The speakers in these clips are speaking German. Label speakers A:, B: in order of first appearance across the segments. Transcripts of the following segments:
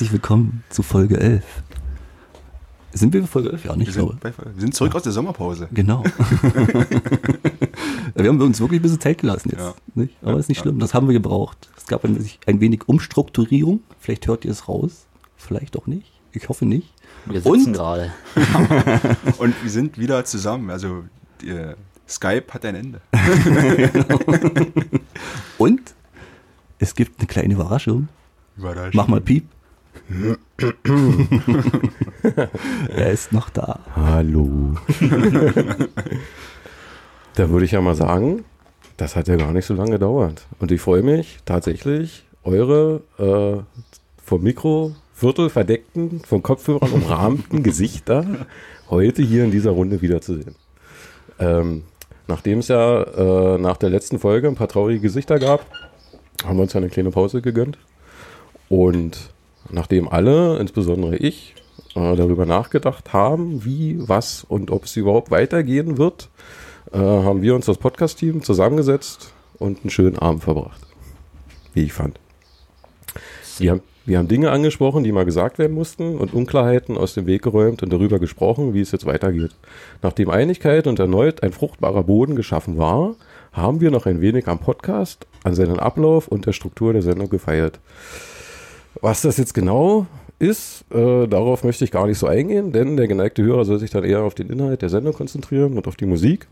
A: Herzlich willkommen zu Folge 11. Sind wir bei Folge 11? Ja, nicht,
B: Wir
A: glaube
B: sind, bei, wir sind zurück aus der Sommerpause.
A: Genau. wir haben uns wirklich ein bisschen Zeit gelassen jetzt.
B: Ja.
A: Nicht? Aber ist nicht schlimm, das haben wir gebraucht. Es gab ein, ein wenig Umstrukturierung. Vielleicht hört ihr es raus, vielleicht auch nicht. Ich hoffe nicht.
C: Wir sitzen
A: Und?
C: gerade.
B: Und wir sind wieder zusammen. Also die, äh, Skype hat ein Ende.
A: Und es gibt eine kleine Überraschung.
B: Überraschung.
A: Mach mal Piep. er ist noch da.
D: Hallo. da würde ich ja mal sagen, das hat ja gar nicht so lange gedauert. Und ich freue mich tatsächlich, eure äh, vom Mikro Viertel verdeckten, von Kopfhörern umrahmten Gesichter heute hier in dieser Runde wiederzusehen. Ähm, nachdem es ja äh, nach der letzten Folge ein paar traurige Gesichter gab, haben wir uns ja eine kleine Pause gegönnt. Und nachdem alle, insbesondere ich, äh, darüber nachgedacht haben, wie, was und ob es überhaupt weitergehen wird, äh, haben wir uns das Podcast-Team zusammengesetzt und einen schönen Abend verbracht. Wie ich fand. Wir haben, wir haben Dinge angesprochen, die mal gesagt werden mussten und Unklarheiten aus dem Weg geräumt und darüber gesprochen, wie es jetzt weitergeht. Nachdem Einigkeit und erneut ein fruchtbarer Boden geschaffen war, haben wir noch ein wenig am Podcast, an seinen Ablauf und der Struktur der Sendung gefeiert. Was das jetzt genau ist, äh, darauf möchte ich gar nicht so eingehen, denn der geneigte Hörer soll sich dann eher auf den Inhalt der Sendung konzentrieren und auf die Musik.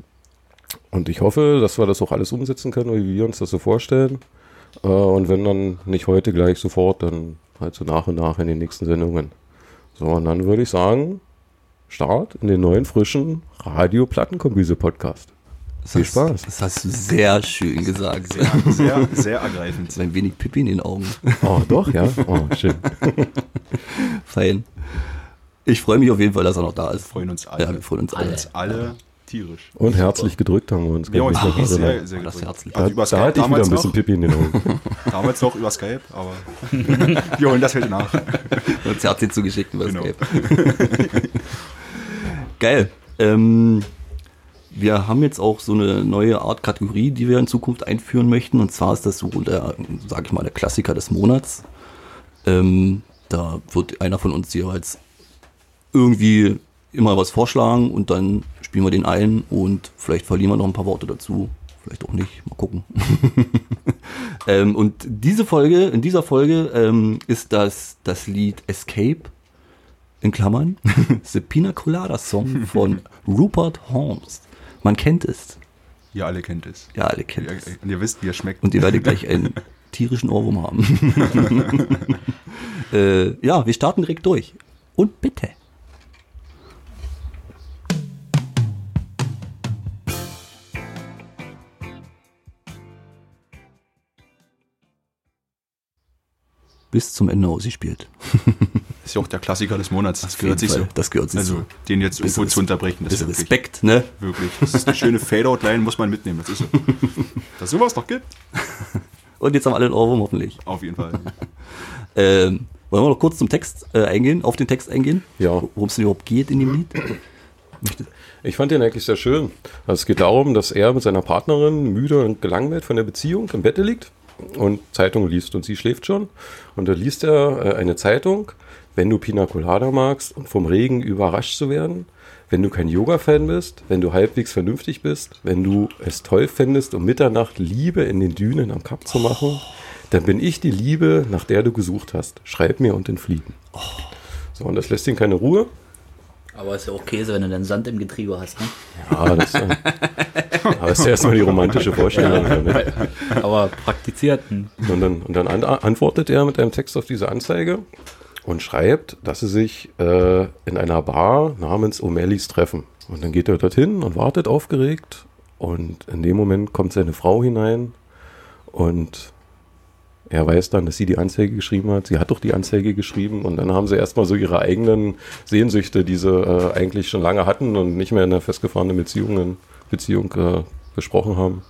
D: Und ich hoffe, dass wir das auch alles umsetzen können, wie wir uns das so vorstellen. Äh, und wenn dann nicht heute gleich sofort, dann halt so nach und nach in den nächsten Sendungen. So, und dann würde ich sagen, Start in den neuen, frischen Radio-Plattenkombüse-Podcast. Viel
A: Das-
D: Spaß.
A: Das hast du sehr schön gesagt.
B: Sehr, sehr, sehr ergreifend.
A: Ein wenig Pipi in den Augen.
D: Oh, doch, ja? Oh, schön.
A: Fein. Ich freue mich auf jeden Fall, dass er noch da
B: Wir
A: ist.
B: freuen uns alle.
A: Ja, wir freuen uns alle.
B: Uns alle tierisch.
D: Und herzlich gedrückt haben wir uns.
B: Wir
D: glaub ich,
B: wirklich sehr, sehr
A: Das
B: gefreut.
A: herzlich.
D: Da,
B: Also über
D: da
B: Skype
D: hatte ich wieder ein
B: damals
D: bisschen
B: noch,
D: Pipi in den Augen.
B: damals noch über Skype, aber wir holen das heute nach.
A: Uns Herz dir zugeschickt über
B: Genau.
A: Skype. Geil. Ähm, wir haben jetzt auch so eine neue Art Kategorie, die wir in Zukunft einführen möchten. Und zwar ist das so der, sag ich mal, der Klassiker des Monats. Ähm, da wird einer von uns jeweils irgendwie immer was vorschlagen und dann spielen wir den ein und vielleicht verlieren wir noch ein paar Worte dazu. Vielleicht auch nicht. Mal gucken. ähm, und diese Folge, in dieser Folge ähm, ist das das Lied Escape in Klammern The Pina Colada Song von Rupert Holmes. Man kennt es.
B: Ihr alle kennt es.
A: Ja, alle kennen
B: Ihr,
A: es.
B: und ihr wisst, wie er schmeckt.
A: Und ihr werdet gleich einen tierischen Ohrwurm haben. äh, ja, wir starten direkt durch. Und bitte. Bis zum Ende ausgespielt.
B: ist ja auch der Klassiker des Monats. Das
A: Auf
B: gehört sich so.
A: Fall. Das gehört sich
B: also,
A: so.
B: den jetzt irgendwo zu unterbrechen, das ist
A: Respekt, ne?
B: wirklich. Das ist eine schöne Fade-Out-Line, muss man mitnehmen. Das ist so. Dass sowas noch gibt.
A: Und jetzt haben alle einen Ohrwurm hoffentlich.
B: Auf jeden Fall.
A: Ähm, wollen wir noch kurz zum Text äh, eingehen, auf den Text eingehen?
D: Ja.
A: Worum es denn überhaupt geht in dem Lied?
D: Ich fand den eigentlich sehr schön. Also es geht darum, dass er mit seiner Partnerin müde und gelangweilt von der Beziehung im Bett liegt und Zeitung liest und sie schläft schon. Und da liest er äh, eine Zeitung, wenn du Pina Colada magst und vom Regen überrascht zu werden, wenn du kein Yoga-Fan bist, wenn du halbwegs vernünftig bist, wenn du es toll fändest, um Mitternacht Liebe in den Dünen am Kap zu machen, dann bin ich die Liebe, nach der du gesucht hast. Schreib mir und entfliehen. So, und das lässt ihn keine Ruhe.
C: Aber ist ja auch Käse, wenn du dann Sand im Getriebe hast, ne?
D: Ja, das, äh, aber ist ja erstmal die romantische Vorstellung. Ne?
C: Aber praktiziert.
D: Und dann, und dann an, antwortet er mit einem Text auf diese Anzeige und schreibt, dass sie sich äh, in einer Bar namens O'Malley's treffen. Und dann geht er dorthin und wartet aufgeregt. Und in dem Moment kommt seine Frau hinein und er weiß dann, dass sie die Anzeige geschrieben hat. Sie hat doch die Anzeige geschrieben und dann haben sie erstmal so ihre eigenen Sehnsüchte, die sie äh, eigentlich schon lange hatten und nicht mehr in einer festgefahrenen Beziehung, Beziehung äh, besprochen haben,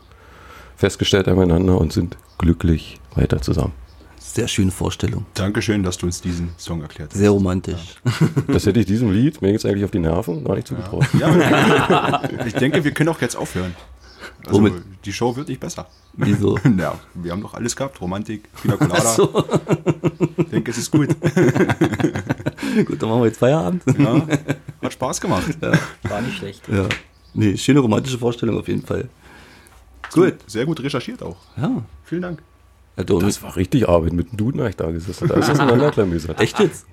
D: festgestellt aneinander und sind glücklich weiter zusammen.
A: sehr schöne Vorstellung.
B: Dankeschön, dass du uns diesen Song erklärt hast.
A: Sehr romantisch.
D: Das hätte ich diesem Lied, mir geht's eigentlich auf die Nerven, gar nicht zugetraut.
B: Ja, ich denke, wir können auch jetzt aufhören. Also,
A: Womit?
B: die Show wird nicht besser.
A: Wieso?
B: Ja, wir haben doch alles gehabt. Romantik, Pina Colada.
A: Ach so.
B: Ich denke, es ist gut.
A: Gut, dann machen wir jetzt Feierabend.
B: Ja, hat Spaß gemacht.
C: War nicht schlecht.
A: Ja. Nee, schöne romantische Vorstellung auf jeden Fall. Gut.
B: Sehr gut recherchiert auch.
A: Ja.
B: Vielen Dank.
A: ja du,
D: Das war richtig Arbeit mit dem Duden, hab ich da gesessen. Da ist das auseinanderklamüsert.
A: echt jetzt?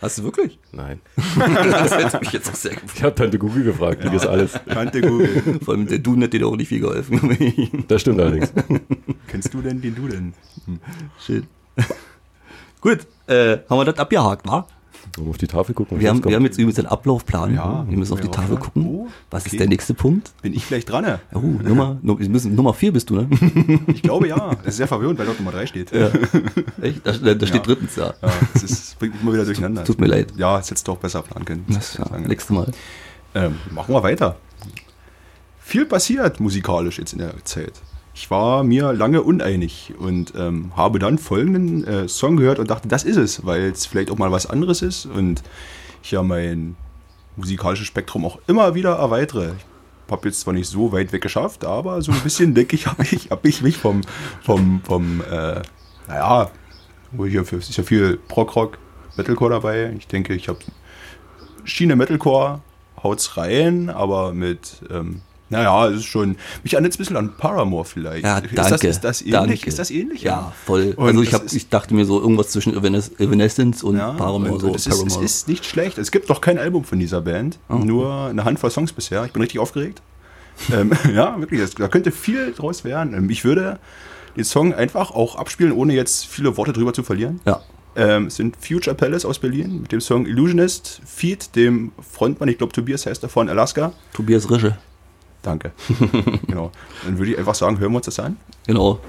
A: Hast du wirklich?
D: Nein.
A: Das hätte mich jetzt auch sehr gefreut.
D: Ich habe Tante Google gefragt, wie das alles.
B: Tante Google.
A: Vor allem der Duden hat dir doch auch nicht viel geholfen.
D: Das stimmt allerdings.
B: Kennst du denn den du denn?
A: Shit. Gut, äh, haben wir das abgehakt, wa?
D: Wollen wir auf die Tafel gucken?
A: Wir haben, wir haben jetzt übrigens einen Ablaufplan.
B: Ja,
A: wir müssen auf die Tafel gucken.
B: Oh,
A: Was ist
B: okay.
A: der nächste Punkt?
B: Bin ich vielleicht dran? ne?
A: Oh, Nummer, müssen, Nummer 4 bist du, ne?
B: Ich glaube ja. Das ist sehr verwirrend, weil dort Nummer 3 steht.
A: Ja. Echt? Da, da steht
B: Ja.
A: drittens, ja.
B: Ja, das ist, bringt mich immer wieder durcheinander.
A: Tut mir leid.
B: Ja, das hättest du auch besser planen können.
A: Das, ja, nächstes Mal.
B: Ähm, machen wir weiter. Viel passiert musikalisch jetzt in der Zeit. Ich war mir lange uneinig und ähm, habe dann folgenden äh, Song gehört und dachte, das ist es, weil es vielleicht auch mal was anderes ist und ich ja mein musikalisches Spektrum auch immer wieder erweitere. Ich habe jetzt zwar nicht so weit weg geschafft, aber so ein bisschen, denke ich, habe ich, hab ich mich vom, vom, vom äh, naja, wo für, es ist ja viel Prog-Rock, Metalcore dabei. Ich denke, ich habe Schiene Metalcore, haut's rein, aber mit, ähm, naja, es ist schon, mich erinnert es ein bisschen an Paramore vielleicht.
A: Ja,
B: Ist
A: danke.
B: das, ist das ähnlich?
A: danke.
B: Ist das ähnlich?
A: Ja, voll.
B: Und
A: also ich, hab,
B: ist-
A: ich dachte mir so irgendwas zwischen Evanes Evanescence und
B: Ja,
A: Paramore.
B: und,
A: so
B: und es, ist, es
A: Paramore.
B: ist nicht schlecht. Es gibt noch kein Album von dieser Band,
A: Oh.
B: nur eine Handvoll Songs bisher. Ich bin richtig aufgeregt. ähm, ja, wirklich, das, da könnte viel draus werden. Ähm, Ich würde den Song einfach auch abspielen, ohne jetzt viele Worte drüber zu verlieren.
A: ja.
B: Ähm, es sind Future Palace aus Berlin mit dem Song Illusionist, Feed, dem Frontmann, ich glaube Tobias heißt er von Alaska.
A: Tobias Rische.
B: Danke. genau. Dann würde ich einfach sagen, hören wir uns das an.
A: Genau.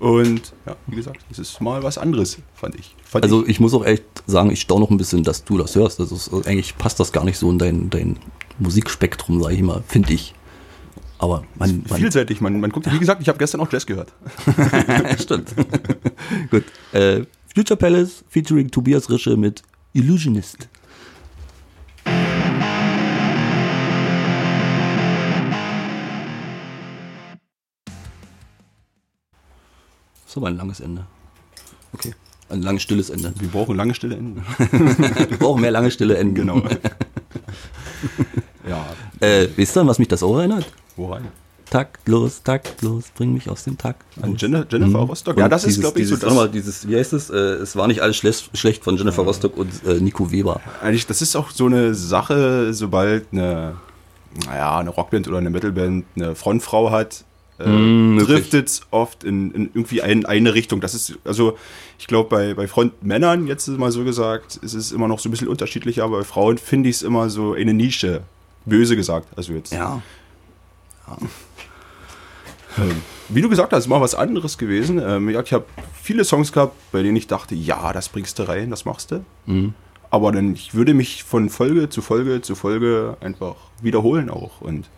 B: Und ja, wie gesagt, es ist mal was anderes, fand ich. Fand
A: Also ich muss auch echt sagen, ich staune noch ein bisschen, dass du das hörst. Also es, eigentlich passt das gar nicht so in dein, dein Musikspektrum, sage ich mal, finde ich. Aber man, man
B: vielseitig. Man, man guckt, wie gesagt, ich habe gestern auch Jazz gehört.
A: stimmt. Gut. Äh, Future Palace featuring Tobias Rische mit Illusionist. So war ein langes Ende. Okay. Ein langes stilles Ende.
B: Wir brauchen lange stille Enden.
A: Wir brauchen mehr lange stille Enden.
B: genau. ja,
A: Äh, wisst ihr, was mich das auch erinnert?
B: woran?
A: Taktlos, taktlos, bring mich aus dem Takt.
B: An Jennifer, Jennifer Rostock. Ja,
A: Und
B: das ist,
A: dieses-
B: glaube ich, so
A: dieses,
B: das.
A: warte mal, dieses, wie heißt es? Äh, es war nicht alles schlecht, schlecht von Jennifer Rostock und äh, Nico Weber.
B: Eigentlich, das ist auch so eine Sache, sobald eine, naja, eine Rockband oder eine Metalband eine Frontfrau hat, äh,
A: Mm,
B: driftet es oft in, in irgendwie ein, eine Richtung. Das ist, also ich glaube, bei, bei Frontmännern, jetzt mal so gesagt, ist es immer noch so ein bisschen unterschiedlicher, aber bei Frauen finde ich es immer so eine Nische. Böse gesagt. Also jetzt.
A: Ja.
B: Ähm, wie du gesagt hast, ist mal was anderes gewesen. Ähm, ja, ich habe viele Songs gehabt, bei denen ich dachte, ja, das bringst du rein, das machst du.
A: Mhm.
B: Aber dann, ich würde mich von Folge zu Folge zu Folge einfach wiederholen auch. Und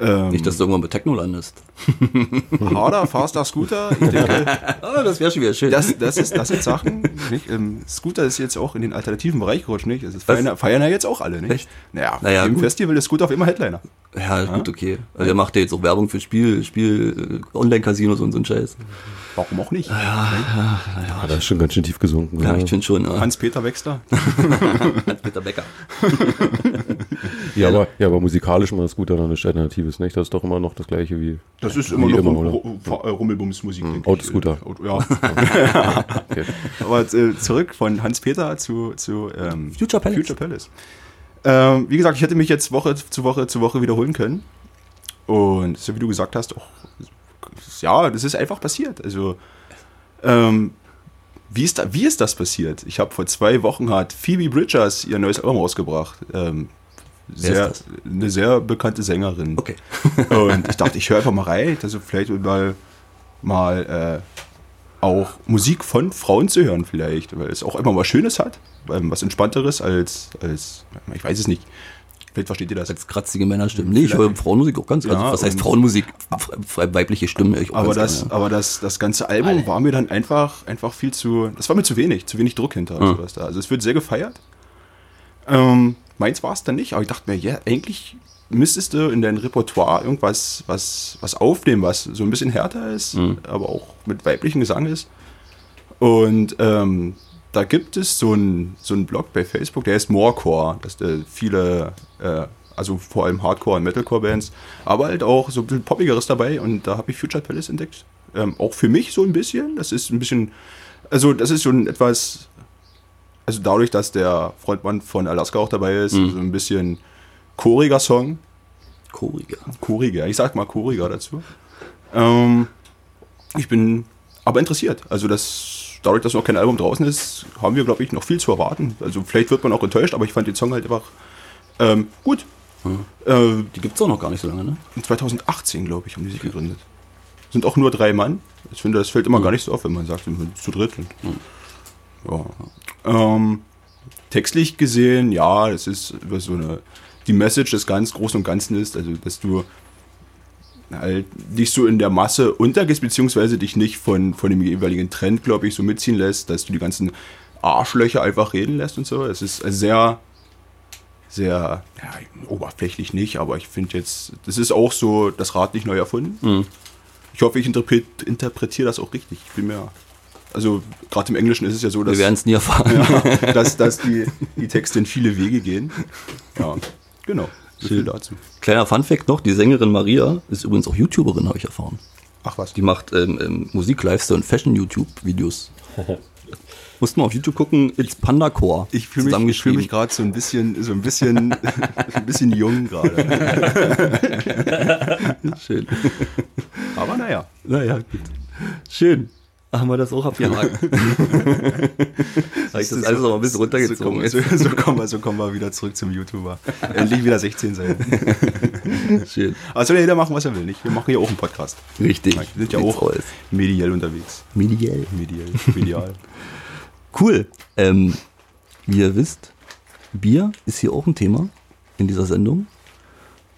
B: ähm,
A: Nicht, dass du irgendwann bei Techno landest.
B: harder, faster Scooter, ich denke,
A: Ah, das wäre schon wieder schön.
B: das, das, ist, das sind Sachen. Nicht? Ähm, Scooter ist jetzt auch in den alternativen Bereich gerutscht, nicht? Das ist, feiern, ja- feiern ja jetzt auch alle, nicht?
A: Echt?
B: Naja,
A: Naja,
B: im
A: gut.
B: Festival ist Scooter auf immer Headliner.
A: ja, gut, okay. Also der macht ja jetzt auch Werbung für Spiel, Spiel, äh, Online-Casinos und so ein Scheiß.
B: Warum auch nicht?
D: Ja, das ist schon ganz schön tief gesunken.
A: Ja,
D: Ja,
A: ich finde schon.
B: Hans-Peter Wechsler.
A: Hans-Peter Becker.
D: ja, aber, ja, aber musikalisch mal das Gute dann nichts Alternatives, nicht? Das ist doch immer noch das gleiche wie.
B: Das ist immer noch
D: immer,
B: Ru- Rummelbums-Musik, ich.
D: Autoscooter.
B: Auto- Ja.
D: Okay.
B: Aber äh, zurück von Hans-Peter zu, zu ähm,
A: Future Palace.
B: Future Palace. Ähm, wie gesagt, ich hätte mich jetzt Woche zu Woche zu Woche wiederholen können. Und so wie du gesagt hast, auch, ja, das ist einfach passiert. Also, ähm, wie ist, da, wie ist das passiert? Ich habe vor zwei Wochen hat Phoebe Bridgers ihr neues Album rausgebracht. Ähm, sehr, eine sehr bekannte Sängerin.
A: Okay.
B: Und ich dachte, ich höre einfach mal rein, also vielleicht mal, mal äh, auch Musik von Frauen zu hören, vielleicht, weil es auch immer was Schönes hat, ähm, was Entspannteres als, als, ich weiß es nicht. Vielleicht versteht ihr das.
A: Als kratzige Männerstimmen. Nee, ich höre Frauenmusik auch ganz. also,
B: Ja,
A: was heißt Frauenmusik? Weibliche Stimmen höre ich auch
B: Aber das,
A: gerne.
B: aber das, das ganze Album war mir dann einfach, einfach viel zu, das war mir zu wenig, zu wenig Druck hinter.
A: Ah.
B: Sowas da. Also es wird sehr gefeiert. Ähm, meins war es dann nicht, aber ich dachte mir, ja, eigentlich müsstest du in dein Repertoire irgendwas was, was aufnehmen, was so ein bisschen härter ist, aber auch mit weiblichem Gesang ist. Und ähm, da gibt es so einen so einen Blog bei Facebook, der heißt Morecore. Das ist äh, viele, äh, also vor allem Hardcore- und Metalcore-Bands, aber halt auch so ein bisschen Poppigeres dabei. Und da habe ich Future Palace entdeckt. Ähm, auch für mich so ein bisschen. Das ist ein bisschen, also das ist schon etwas, also dadurch, dass der Frontmann von Alaska auch dabei ist, so ein bisschen choriger Song.
A: Choriger.
B: Choriger, ich sag mal choriger dazu. Ähm, ich bin aber interessiert. Also das, dadurch, dass noch kein Album draußen ist, haben wir, glaube ich, noch viel zu erwarten. Also vielleicht wird man auch enttäuscht, aber ich fand den Song halt einfach ähm, gut. Äh,
A: Die gibt es auch noch gar nicht so lange, ne?
B: in 2018, glaube ich, haben die sich gegründet. Sind auch nur drei Mann. Ich finde, das fällt immer gar nicht so auf, wenn man sagt, wir sind zu dritt. Und, ja. Ähm, textlich gesehen, ja, es ist so eine. Die Message des ganz Großen und Ganzen ist, also dass du halt dich so in der Masse untergehst, beziehungsweise dich nicht von, von dem jeweiligen Trend, glaube ich, so mitziehen lässt, dass du die ganzen Arschlöcher einfach reden lässt und so. Es ist sehr, sehr, ja, oberflächlich nicht, aber ich finde jetzt, das ist auch so das Rad nicht neu erfunden. Ich hoffe, ich interpret, interpretiere das auch richtig. Ich bin mir, also gerade im Englischen ist es ja so, dass,
A: Wir werden es nie erfahren.
B: ja, dass, dass die, die Texte in viele Wege gehen. Ja, genau. So viel dazu.
A: Kleiner Funfact noch, die Sängerin Maria ist übrigens auch YouTuberin, habe ich erfahren.
B: Ach was.
A: Die macht ähm, ähm, Musik, Lifestyle und Fashion-YouTube-Videos. Musst mal auf YouTube gucken, It's Panda Core.
B: Ich fühle mich, ich fühl mich gerade so ein bisschen, so ein bisschen, ein bisschen jung gerade.
A: Schön.
B: Aber naja.
A: Naja, gut. Schön. Haben wir das auch abgehakt. Habe ich das alles noch mal ein bisschen runtergezogen.
B: So, kommen, so, so, kommen wir, so kommen wir wieder zurück zum YouTuber. Endlich wieder 16 sein.
A: Schön.
B: Aber soll ja jeder machen, was er will, nicht? Wir machen hier auch einen Podcast.
A: Richtig.
B: Wir sind ja auch
A: aus.
B: mediell unterwegs.
A: Mediell.
B: Mediell, medial.
A: Cool. Ähm, wie ihr wisst, Bier ist hier auch ein Thema in dieser Sendung.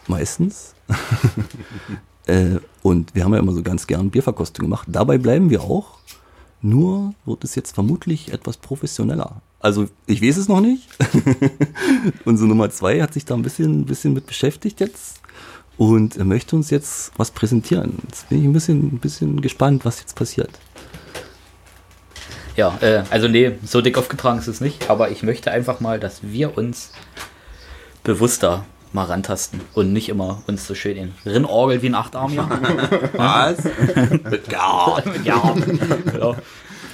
A: Meistens. Äh, und wir haben ja immer so ganz gern Bierverkostung gemacht. Dabei bleiben wir auch. Nur wird es jetzt vermutlich etwas professioneller. Also ich weiß es noch nicht. Unsere Nummer zwei hat sich da ein bisschen, ein bisschen mit beschäftigt jetzt und er möchte uns jetzt was präsentieren. Jetzt bin ich ein bisschen, ein bisschen gespannt, was jetzt passiert.
C: Ja, äh, also nee, so dick aufgetragen ist es nicht, aber ich möchte einfach mal, dass wir uns bewusster mal rantasten und nicht immer uns so schön in Rinnorgel wie ein Achtarmiger.
A: Was? ja.
C: ja, genau.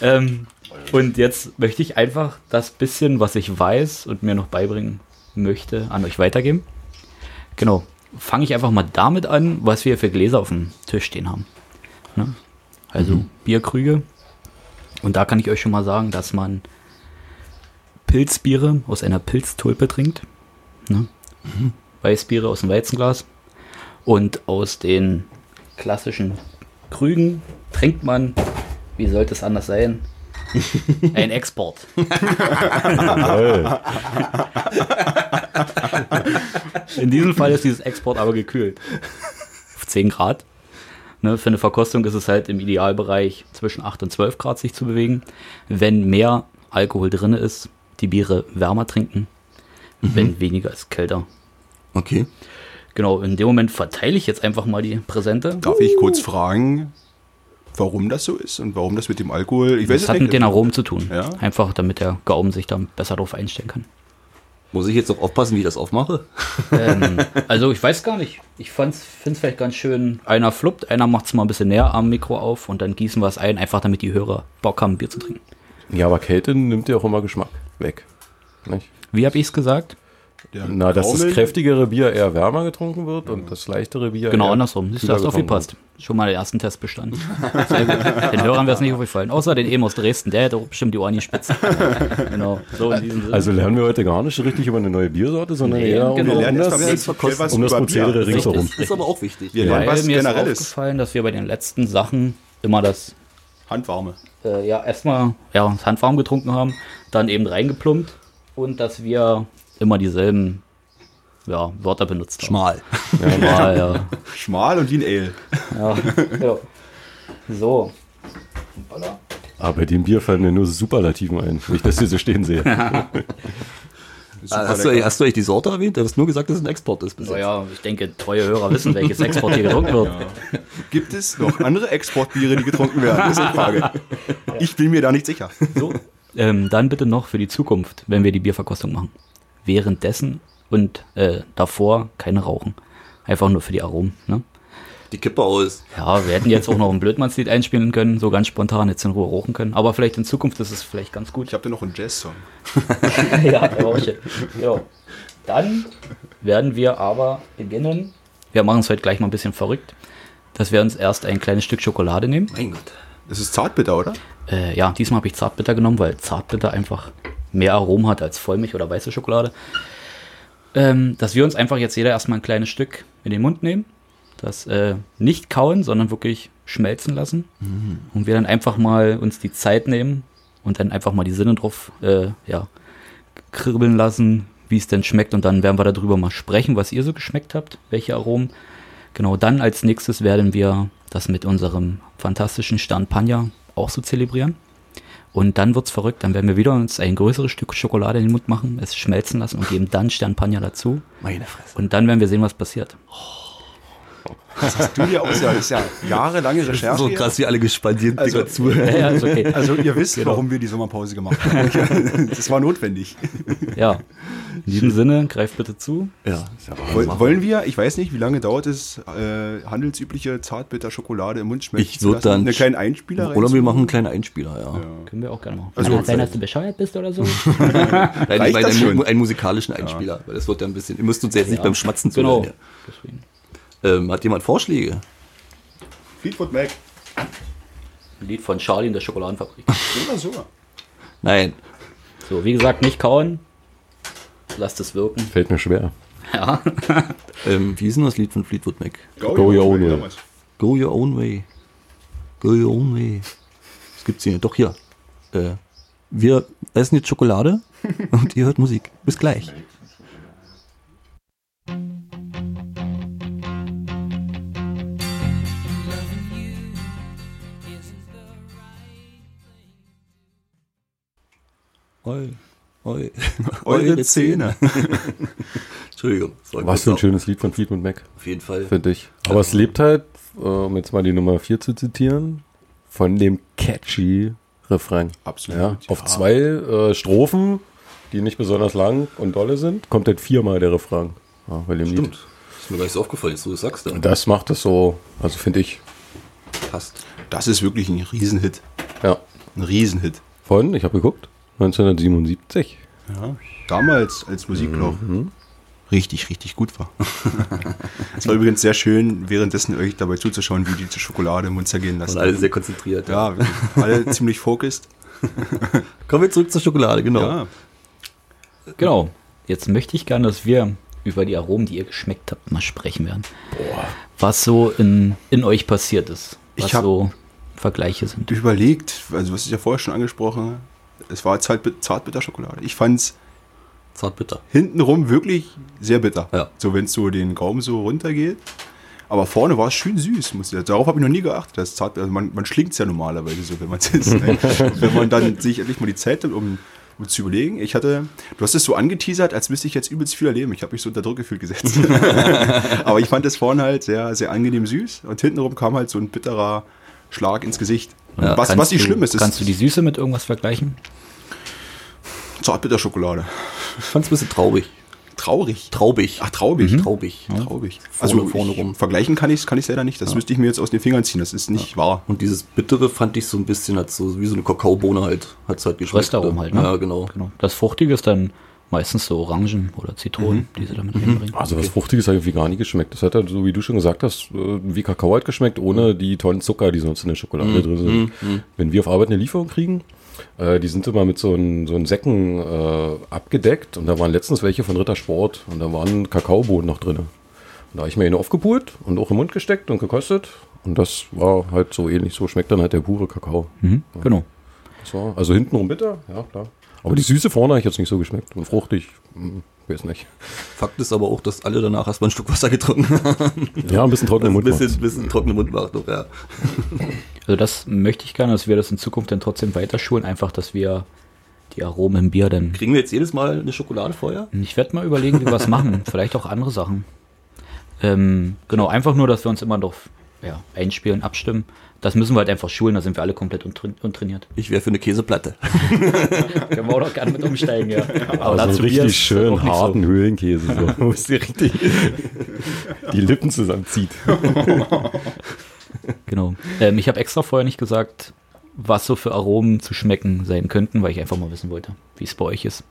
C: Ähm, und jetzt möchte ich einfach das bisschen, was ich weiß und mir noch beibringen möchte, an euch weitergeben. Genau. Fange ich einfach mal damit an, was wir für Gläser auf dem Tisch stehen haben. Ne? Also Bierkrüge. Und da kann ich euch schon mal sagen, dass man Pilzbiere aus einer Pilztulpe trinkt. Ne? Weißbiere aus dem Weizenglas. Und aus den klassischen Krügen trinkt man, wie sollte es anders sein, ein Export. In diesem Fall ist dieses Export aber gekühlt. Auf 10 Grad. Ne, für eine Verkostung ist es halt im Idealbereich zwischen 8 und 12 Grad sich zu bewegen. Wenn mehr Alkohol drin ist, die Biere wärmer trinken. Wenn weniger ist kälter.
A: Okay.
C: Genau, in dem Moment verteile ich jetzt einfach mal die Präsente.
B: Darf ich kurz fragen, warum das so ist und warum das mit dem Alkohol. Ich weiß
C: Das
B: es
C: hat
B: nicht.
C: mit den Aromen zu tun.
B: Ja.
C: Einfach damit der Gaumen sich dann besser darauf einstellen kann.
A: Muss ich jetzt auch aufpassen, wie ich das aufmache?
C: ähm, also ich weiß gar nicht. Ich finde es vielleicht ganz schön, einer fluppt, einer macht es mal ein bisschen näher am Mikro auf und dann gießen wir es ein, einfach damit die Hörer Bock haben, Bier zu trinken.
D: Ja, aber Kälte nimmt ja auch immer Geschmack weg. Nicht?
C: Wie habe ich es gesagt?
B: Der
D: Na, dass das kräftigere Bier eher wärmer getrunken wird und das leichtere Bier
C: Genau
D: eher
C: andersrum. Hast du
D: getrunken
C: aufgepasst. Schon mal den ersten Test bestanden. Sehr gut. Den Hörern wäre es nicht aufgefallen. Außer den eben aus Dresden. Der hätte auch bestimmt die Ohren gespitzt. genau. So.
D: Also lernen wir heute gar nicht richtig über eine neue Biersorte, sondern
C: Nee,
D: eher
C: genau.
D: um,
B: Wir lernen
D: das,
A: das-
D: um das Prozedere ringsherum.
A: Das ist aber auch wichtig.
B: Wir lernen was
C: mir ist
B: Generelles.
C: aufgefallen, dass wir bei den letzten Sachen immer das
B: Handwarme.
C: äh, ja erstmal ja, das handwarm getrunken haben, dann eben reingeplumpt und dass wir immer dieselben ja, Wörter benutzt haben.
A: Schmal.
C: Ja, ja.
B: Schmal und wie ein Ale.
C: ja. ja. So.
D: Aber bei dem Bier fallen mir nur Superlativen ein, wenn ich das hier so stehen sehe.
A: Ah, hast, du, hast du eigentlich die Sorte erwähnt? Du hast nur gesagt, dass es ein Export ist. Bis jetzt.
C: Naja, ich denke, treue Hörer wissen, welches Export hier getrunken wird.
B: Gibt es noch andere Exportbiere, die getrunken werden? Das ist die Frage. Ich bin mir da nicht sicher.
C: So. Ähm, dann bitte noch für die Zukunft, wenn wir die Bierverkostung machen. Währenddessen und äh, davor keine rauchen. Einfach nur für die Aromen. Ne?
A: Die Kippe aus.
C: Ja, wir hätten jetzt auch noch ein Blödmannslied einspielen können, so ganz spontan jetzt in Ruhe rauchen können. Aber vielleicht in Zukunft ist es vielleicht ganz gut.
B: Ich habe da noch einen Jazz-Song.
C: ja, der war. Genau. Dann werden wir aber beginnen. Wir machen es heute gleich mal ein bisschen verrückt, dass wir uns erst ein kleines Stück Schokolade nehmen.
A: Mein Gott.
B: Das ist Zartbitter, oder?
C: Äh, ja, diesmal habe ich Zartbitter genommen, weil Zartbitter einfach mehr Aromen hat als Vollmilch oder weiße Schokolade. Ähm, dass wir uns einfach jetzt jeder erstmal ein kleines Stück in den Mund nehmen, das äh, nicht kauen, sondern wirklich schmelzen lassen. Und wir dann einfach mal uns die Zeit nehmen und dann einfach mal die Sinne drauf äh, ja, kribbeln lassen, wie es denn schmeckt. Und dann werden wir darüber mal sprechen, was ihr so geschmeckt habt, welche Aromen. Genau, dann als nächstes werden wir das mit unserem fantastischen Stern Panja auch so zelebrieren. Und dann wird's verrückt, dann werden wir wieder uns ein größeres Stück Schokolade in den Mund machen, es schmelzen lassen und geben dann Stern Panja dazu.
A: Meine Fresse.
C: Und dann werden wir sehen, was passiert.
B: Du dir aus, ja, das ist ja jahrelange Recherche.
A: So krass, wie alle gespannt sind,
B: Also-
A: zuhören.
C: Ja, ja, okay.
B: Also ihr wisst, warum wir die Sommerpause gemacht haben. Das war notwendig.
C: Ja. In diesem Sinne, greift bitte zu.
A: Ja.
B: Woll- Wollen wir, ich weiß nicht, wie lange dauert es, äh, handelsübliche Zartbitter-Schokolade im Mund schmecken
A: Ich würd dann-
B: Eine kleinen Einspieler
A: Oder wir machen einen kleinen Einspieler, ja.
C: Können wir auch gerne machen.
B: Also-
C: Kann sein, dass du bescheuert bist oder so.
A: Nein,
B: Reicht
A: ich meine
B: das
A: einen, einen musikalischen Einspieler, weil das wird ja ein bisschen, ihr müsst uns jetzt nicht
C: Ja.
A: beim Schmatzen
C: genau.
A: zuhören.
C: Deswegen.
A: Ähm, hat jemand Vorschläge?
B: Fleetwood Mac.
C: Ein Lied von Charlie in der Schokoladenfabrik.
B: Oder so.
A: Nein.
C: So, wie gesagt, nicht kauen. Lasst es wirken.
D: Fällt mir schwer.
C: Ja.
A: Ähm, wie ist denn das Lied von Fleetwood Mac?
D: Go your own way.
B: damals.
A: Go your own way. Go your own way. Das gibt's hier. Doch hier. Äh, wir essen jetzt Schokolade und ihr hört Musik. Bis gleich. Oi, oi,
B: Eure Zähne.
A: Entschuldigung.
D: Was für ein schönes Lied von Fleetwood Mac,
A: Auf jeden Fall.
D: finde ich. Aber es lebt halt, äh, um jetzt mal die Nummer 4 zu zitieren, von dem catchy Refrain.
B: Absolut.
D: Ja, auf zwei äh, Strophen, die nicht besonders lang und dolle sind, kommt halt viermal der Refrain. Ja, bei dem Lied.
A: Stimmt. Ist mir gar nicht so aufgefallen, jetzt du das sagst.
D: Und
A: Dann
D: das macht es so, also finde ich,
A: passt.
B: Das ist wirklich ein Riesenhit.
D: ja.
B: Ein Riesenhit.
D: Von, ich habe geguckt, 1977.
B: Ja. Damals als Musikloch richtig, richtig gut war. Es war übrigens sehr schön, währenddessen euch dabei zuzuschauen, wie die die Schokolade im Mund zergehen lassen.
A: Und alle sehr konzentriert.
B: ja, wirklich. alle ziemlich focused.
A: Kommen wir zurück zur Schokolade, genau.
B: Ja.
C: Genau. Jetzt möchte ich gerne, dass wir über die Aromen, die ihr geschmeckt habt, mal sprechen werden. Was so in, in euch passiert ist. Was
B: Ich
C: so Vergleiche sind.
B: Überlegt, also was ich ja vorher schon angesprochen es war Zart- Zartbitterschokolade. Ich fand es
A: Zartbitter.
B: hintenrum wirklich sehr bitter.
A: Ja.
B: So, wenn es so den Gaumen so runtergeht. Aber vorne war es schön süß. Muss ich, darauf habe ich noch nie geachtet. Das Zart, also man, man schlingt es ja normalerweise so, wenn man es isst. ne? wenn man dann sich endlich mal die Zeit nimmt, um, um zu überlegen. Ich hatte, du hast es so angeteasert, als müsste ich jetzt übelst viel erleben. Ich habe mich so unter Druck gefühlt gesetzt. Aber ich fand es vorne halt sehr, sehr angenehm süß. Und hintenrum kam halt so ein bitterer Schlag ins Gesicht.
A: Ja,
B: was,
C: Kannst
B: was nicht
C: du,
B: schlimm ist, ist
C: Kannst du die Süße mit irgendwas vergleichen?
B: Zartbitterschokolade.
A: Ich fand es ein bisschen traurig.
B: Traurig.
A: Traubig.
B: Ach, traubig.
A: Traubig.
B: Traubig.
A: Vorne-
B: Also
A: vorne rum.
B: vergleichen kann ich es kann leider nicht. Das müsste ich mir jetzt aus den Fingern ziehen. Das ist nicht wahr.
A: Und dieses Bittere fand ich so ein bisschen hat so wie so eine Kakaobohne halt. Hat es halt geschmeckt.
C: Röstaromen halt, ne?
A: Ja, genau.
C: genau. Das Fruchtige ist dann meistens so Orangen oder Zitronen, die sie damit reinbringen.
D: Also was Fruchtiges hat irgendwie gar nicht geschmeckt. Das hat halt, so wie du schon gesagt hast, äh, wie Kakao halt geschmeckt, ohne die Tonnen Zucker, die sonst in der Schokolade drin sind. Wenn wir auf Arbeit eine Lieferung kriegen, äh, die sind immer mit so einem so Säcken äh, abgedeckt und da waren letztens welche von Rittersport und da waren Kakaobohnen noch drin. Und da habe ich mir eine aufgepult und auch im Mund gesteckt und gekostet und das war halt so ähnlich. So schmeckt dann halt der pure Kakao.
C: Mhm. Genau.
D: Das war, also hintenrum bitter, ja klar. Aber die Süße vorne habe ich jetzt nicht so geschmeckt und fruchtig, hm, weiß nicht.
A: Fakt ist aber auch, dass alle danach erstmal ein Stück Wasser getrunken haben.
D: Ja, ein bisschen trockenen
A: ein
D: Mund.
A: bisschen,
D: macht's.
A: bisschen trockene Mund macht noch, ja.
C: Also das möchte ich gerne, dass wir das in Zukunft dann trotzdem weiterschulen, einfach, dass wir die Aromen im Bier dann.
A: Kriegen wir jetzt jedes Mal eine Schokolade vorher?
C: Ich werde mal überlegen, wie wir was machen. Vielleicht auch andere Sachen. Ähm, genau, einfach nur, dass wir uns immer noch ja, einspielen, abstimmen. Das müssen wir halt einfach schulen, da sind wir alle komplett untra untrainiert.
A: Ich wäre für eine Käseplatte.
C: Können wir auch noch gerne mit umsteigen, ja. Aber
D: Aber so
C: Bier
D: richtig schön
C: nicht so.
D: harten Höhlenkäse, so, wo es dir richtig die Lippen zusammenzieht.
C: Genau. Ähm, ich habe extra vorher nicht gesagt, was so für Aromen zu schmecken sein könnten, weil ich einfach mal wissen wollte, wie es bei euch ist.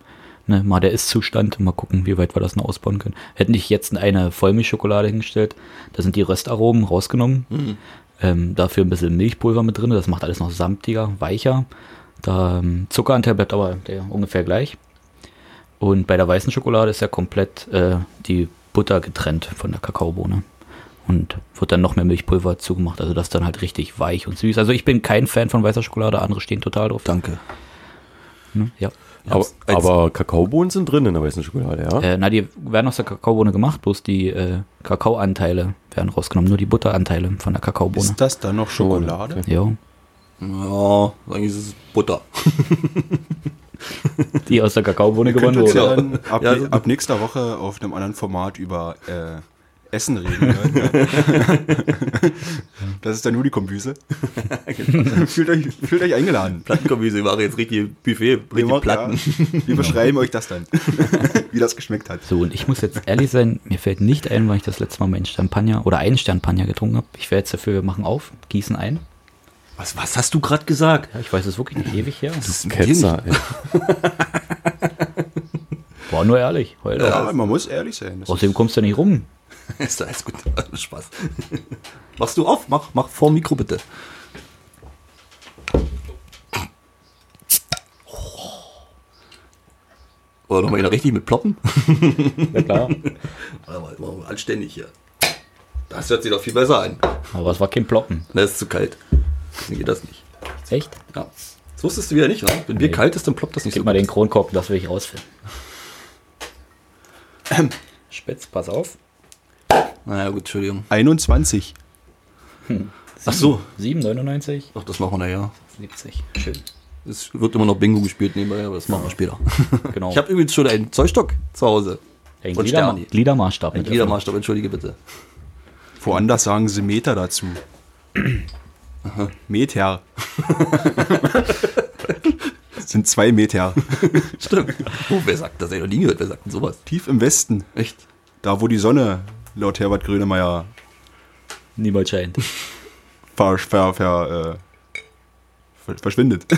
C: Ne, mal der Ist-Zustand und mal gucken, wie weit wir das noch ausbauen können. Hätten ich jetzt eine Vollmilchschokolade hingestellt, da sind die Röstaromen rausgenommen. Ähm, dafür ein bisschen Milchpulver mit drin, das macht alles noch samtiger, weicher. Da ähm, Zuckeranteil bleibt aber der ungefähr gleich. Und bei der weißen Schokolade ist ja komplett äh, die Butter getrennt von der Kakaobohne. Und wird dann noch mehr Milchpulver zugemacht, also das ist dann halt richtig weich und süß. Also ich bin kein Fan von weißer Schokolade, andere stehen total drauf.
A: Danke.
C: Ne? Ja.
D: Aber, aber Kakaobohnen sind drin in der weißen Schokolade, ja?
C: Äh, na, die werden aus der Kakaobohne gemacht, bloß die äh, Kakaoanteile werden rausgenommen, nur die Butteranteile von der Kakaobohne.
B: Ist das dann noch Schokolade?
D: okay.
C: Ja,
A: Ja, eigentlich ist es Butter.
C: die aus der Kakaobohne
B: Wir können
C: gewonnen
B: uns ja
C: wurde.
B: dann ab,
A: Ja,
B: ne-
A: so-
B: ab nächster Woche auf einem anderen Format über äh, Essen reden. Ne? das ist dann nur die Kombüse. fühlt, euch, fühlt euch eingeladen.
A: Plattenkombüse, wir machen jetzt richtig Buffet, richtig
B: Wir, machen-
A: Platten.
B: ja, wir beschreiben euch das dann, wie das geschmeckt hat.
C: So, und ich muss jetzt ehrlich sein, mir fällt nicht ein, weil ich das letzte Mal meinen Champagner oder einen Champagner getrunken habe. Ich wäre jetzt dafür, wir machen auf, gießen ein.
A: Was, was hast du gerade gesagt?
C: Ja, ich weiß es wirklich nicht ewig her.
A: Das ist
D: Ketzer, ey.
C: War nur ehrlich. Heute.
B: Ja, man muss ehrlich sein.
C: Außerdem kommst du nicht rum.
A: Ist alles gut. Spaß. Machst du auf? Mach, mach vor Mikro bitte. Oder nochmal wieder richtig mit Ploppen?
C: Ja, klar.
A: Warte mal, anständig hier. Das hört sich doch viel besser an.
C: Aber es war kein Ploppen.
A: Das ist zu kalt. Deswegen geht das nicht.
C: Echt?
A: Ja. Das wusstest du wieder nicht, oder? Wenn Bier
C: Nee.
A: kalt ist, dann ploppt das nicht
C: Gib
A: so
C: mal
A: gut.
C: den Kronkorken, das will ich rausfinden. Spitz, pass auf.
A: Naja, gut, Entschuldigung.
B: 21.
A: Ach so.
C: 7,99,
A: Ach, das machen wir nachher.
C: 70. Schön.
A: Es wird immer noch Bingo gespielt nebenbei, aber das machen wir später.
C: Genau.
A: Ich habe übrigens schon einen Zollstock zu Hause.
C: Ein
A: und
C: Gliederma
A: Sterni.
C: Gliedermaßstab.
A: Ein Gliedermaßstab, entschuldige bitte.
B: Woanders sagen sie Meter dazu. Meter. Das sind zwei Meter.
A: Stimmt. Oh, wer sagt das? Ich noch nie gehört. Wer sagt denn sowas?
B: Tief im Westen.
A: Echt?
B: Da, wo die Sonne laut Herbert Grönemeyer
C: Niemals scheint.
B: ver, ver, ver, äh, ver, verschwindet.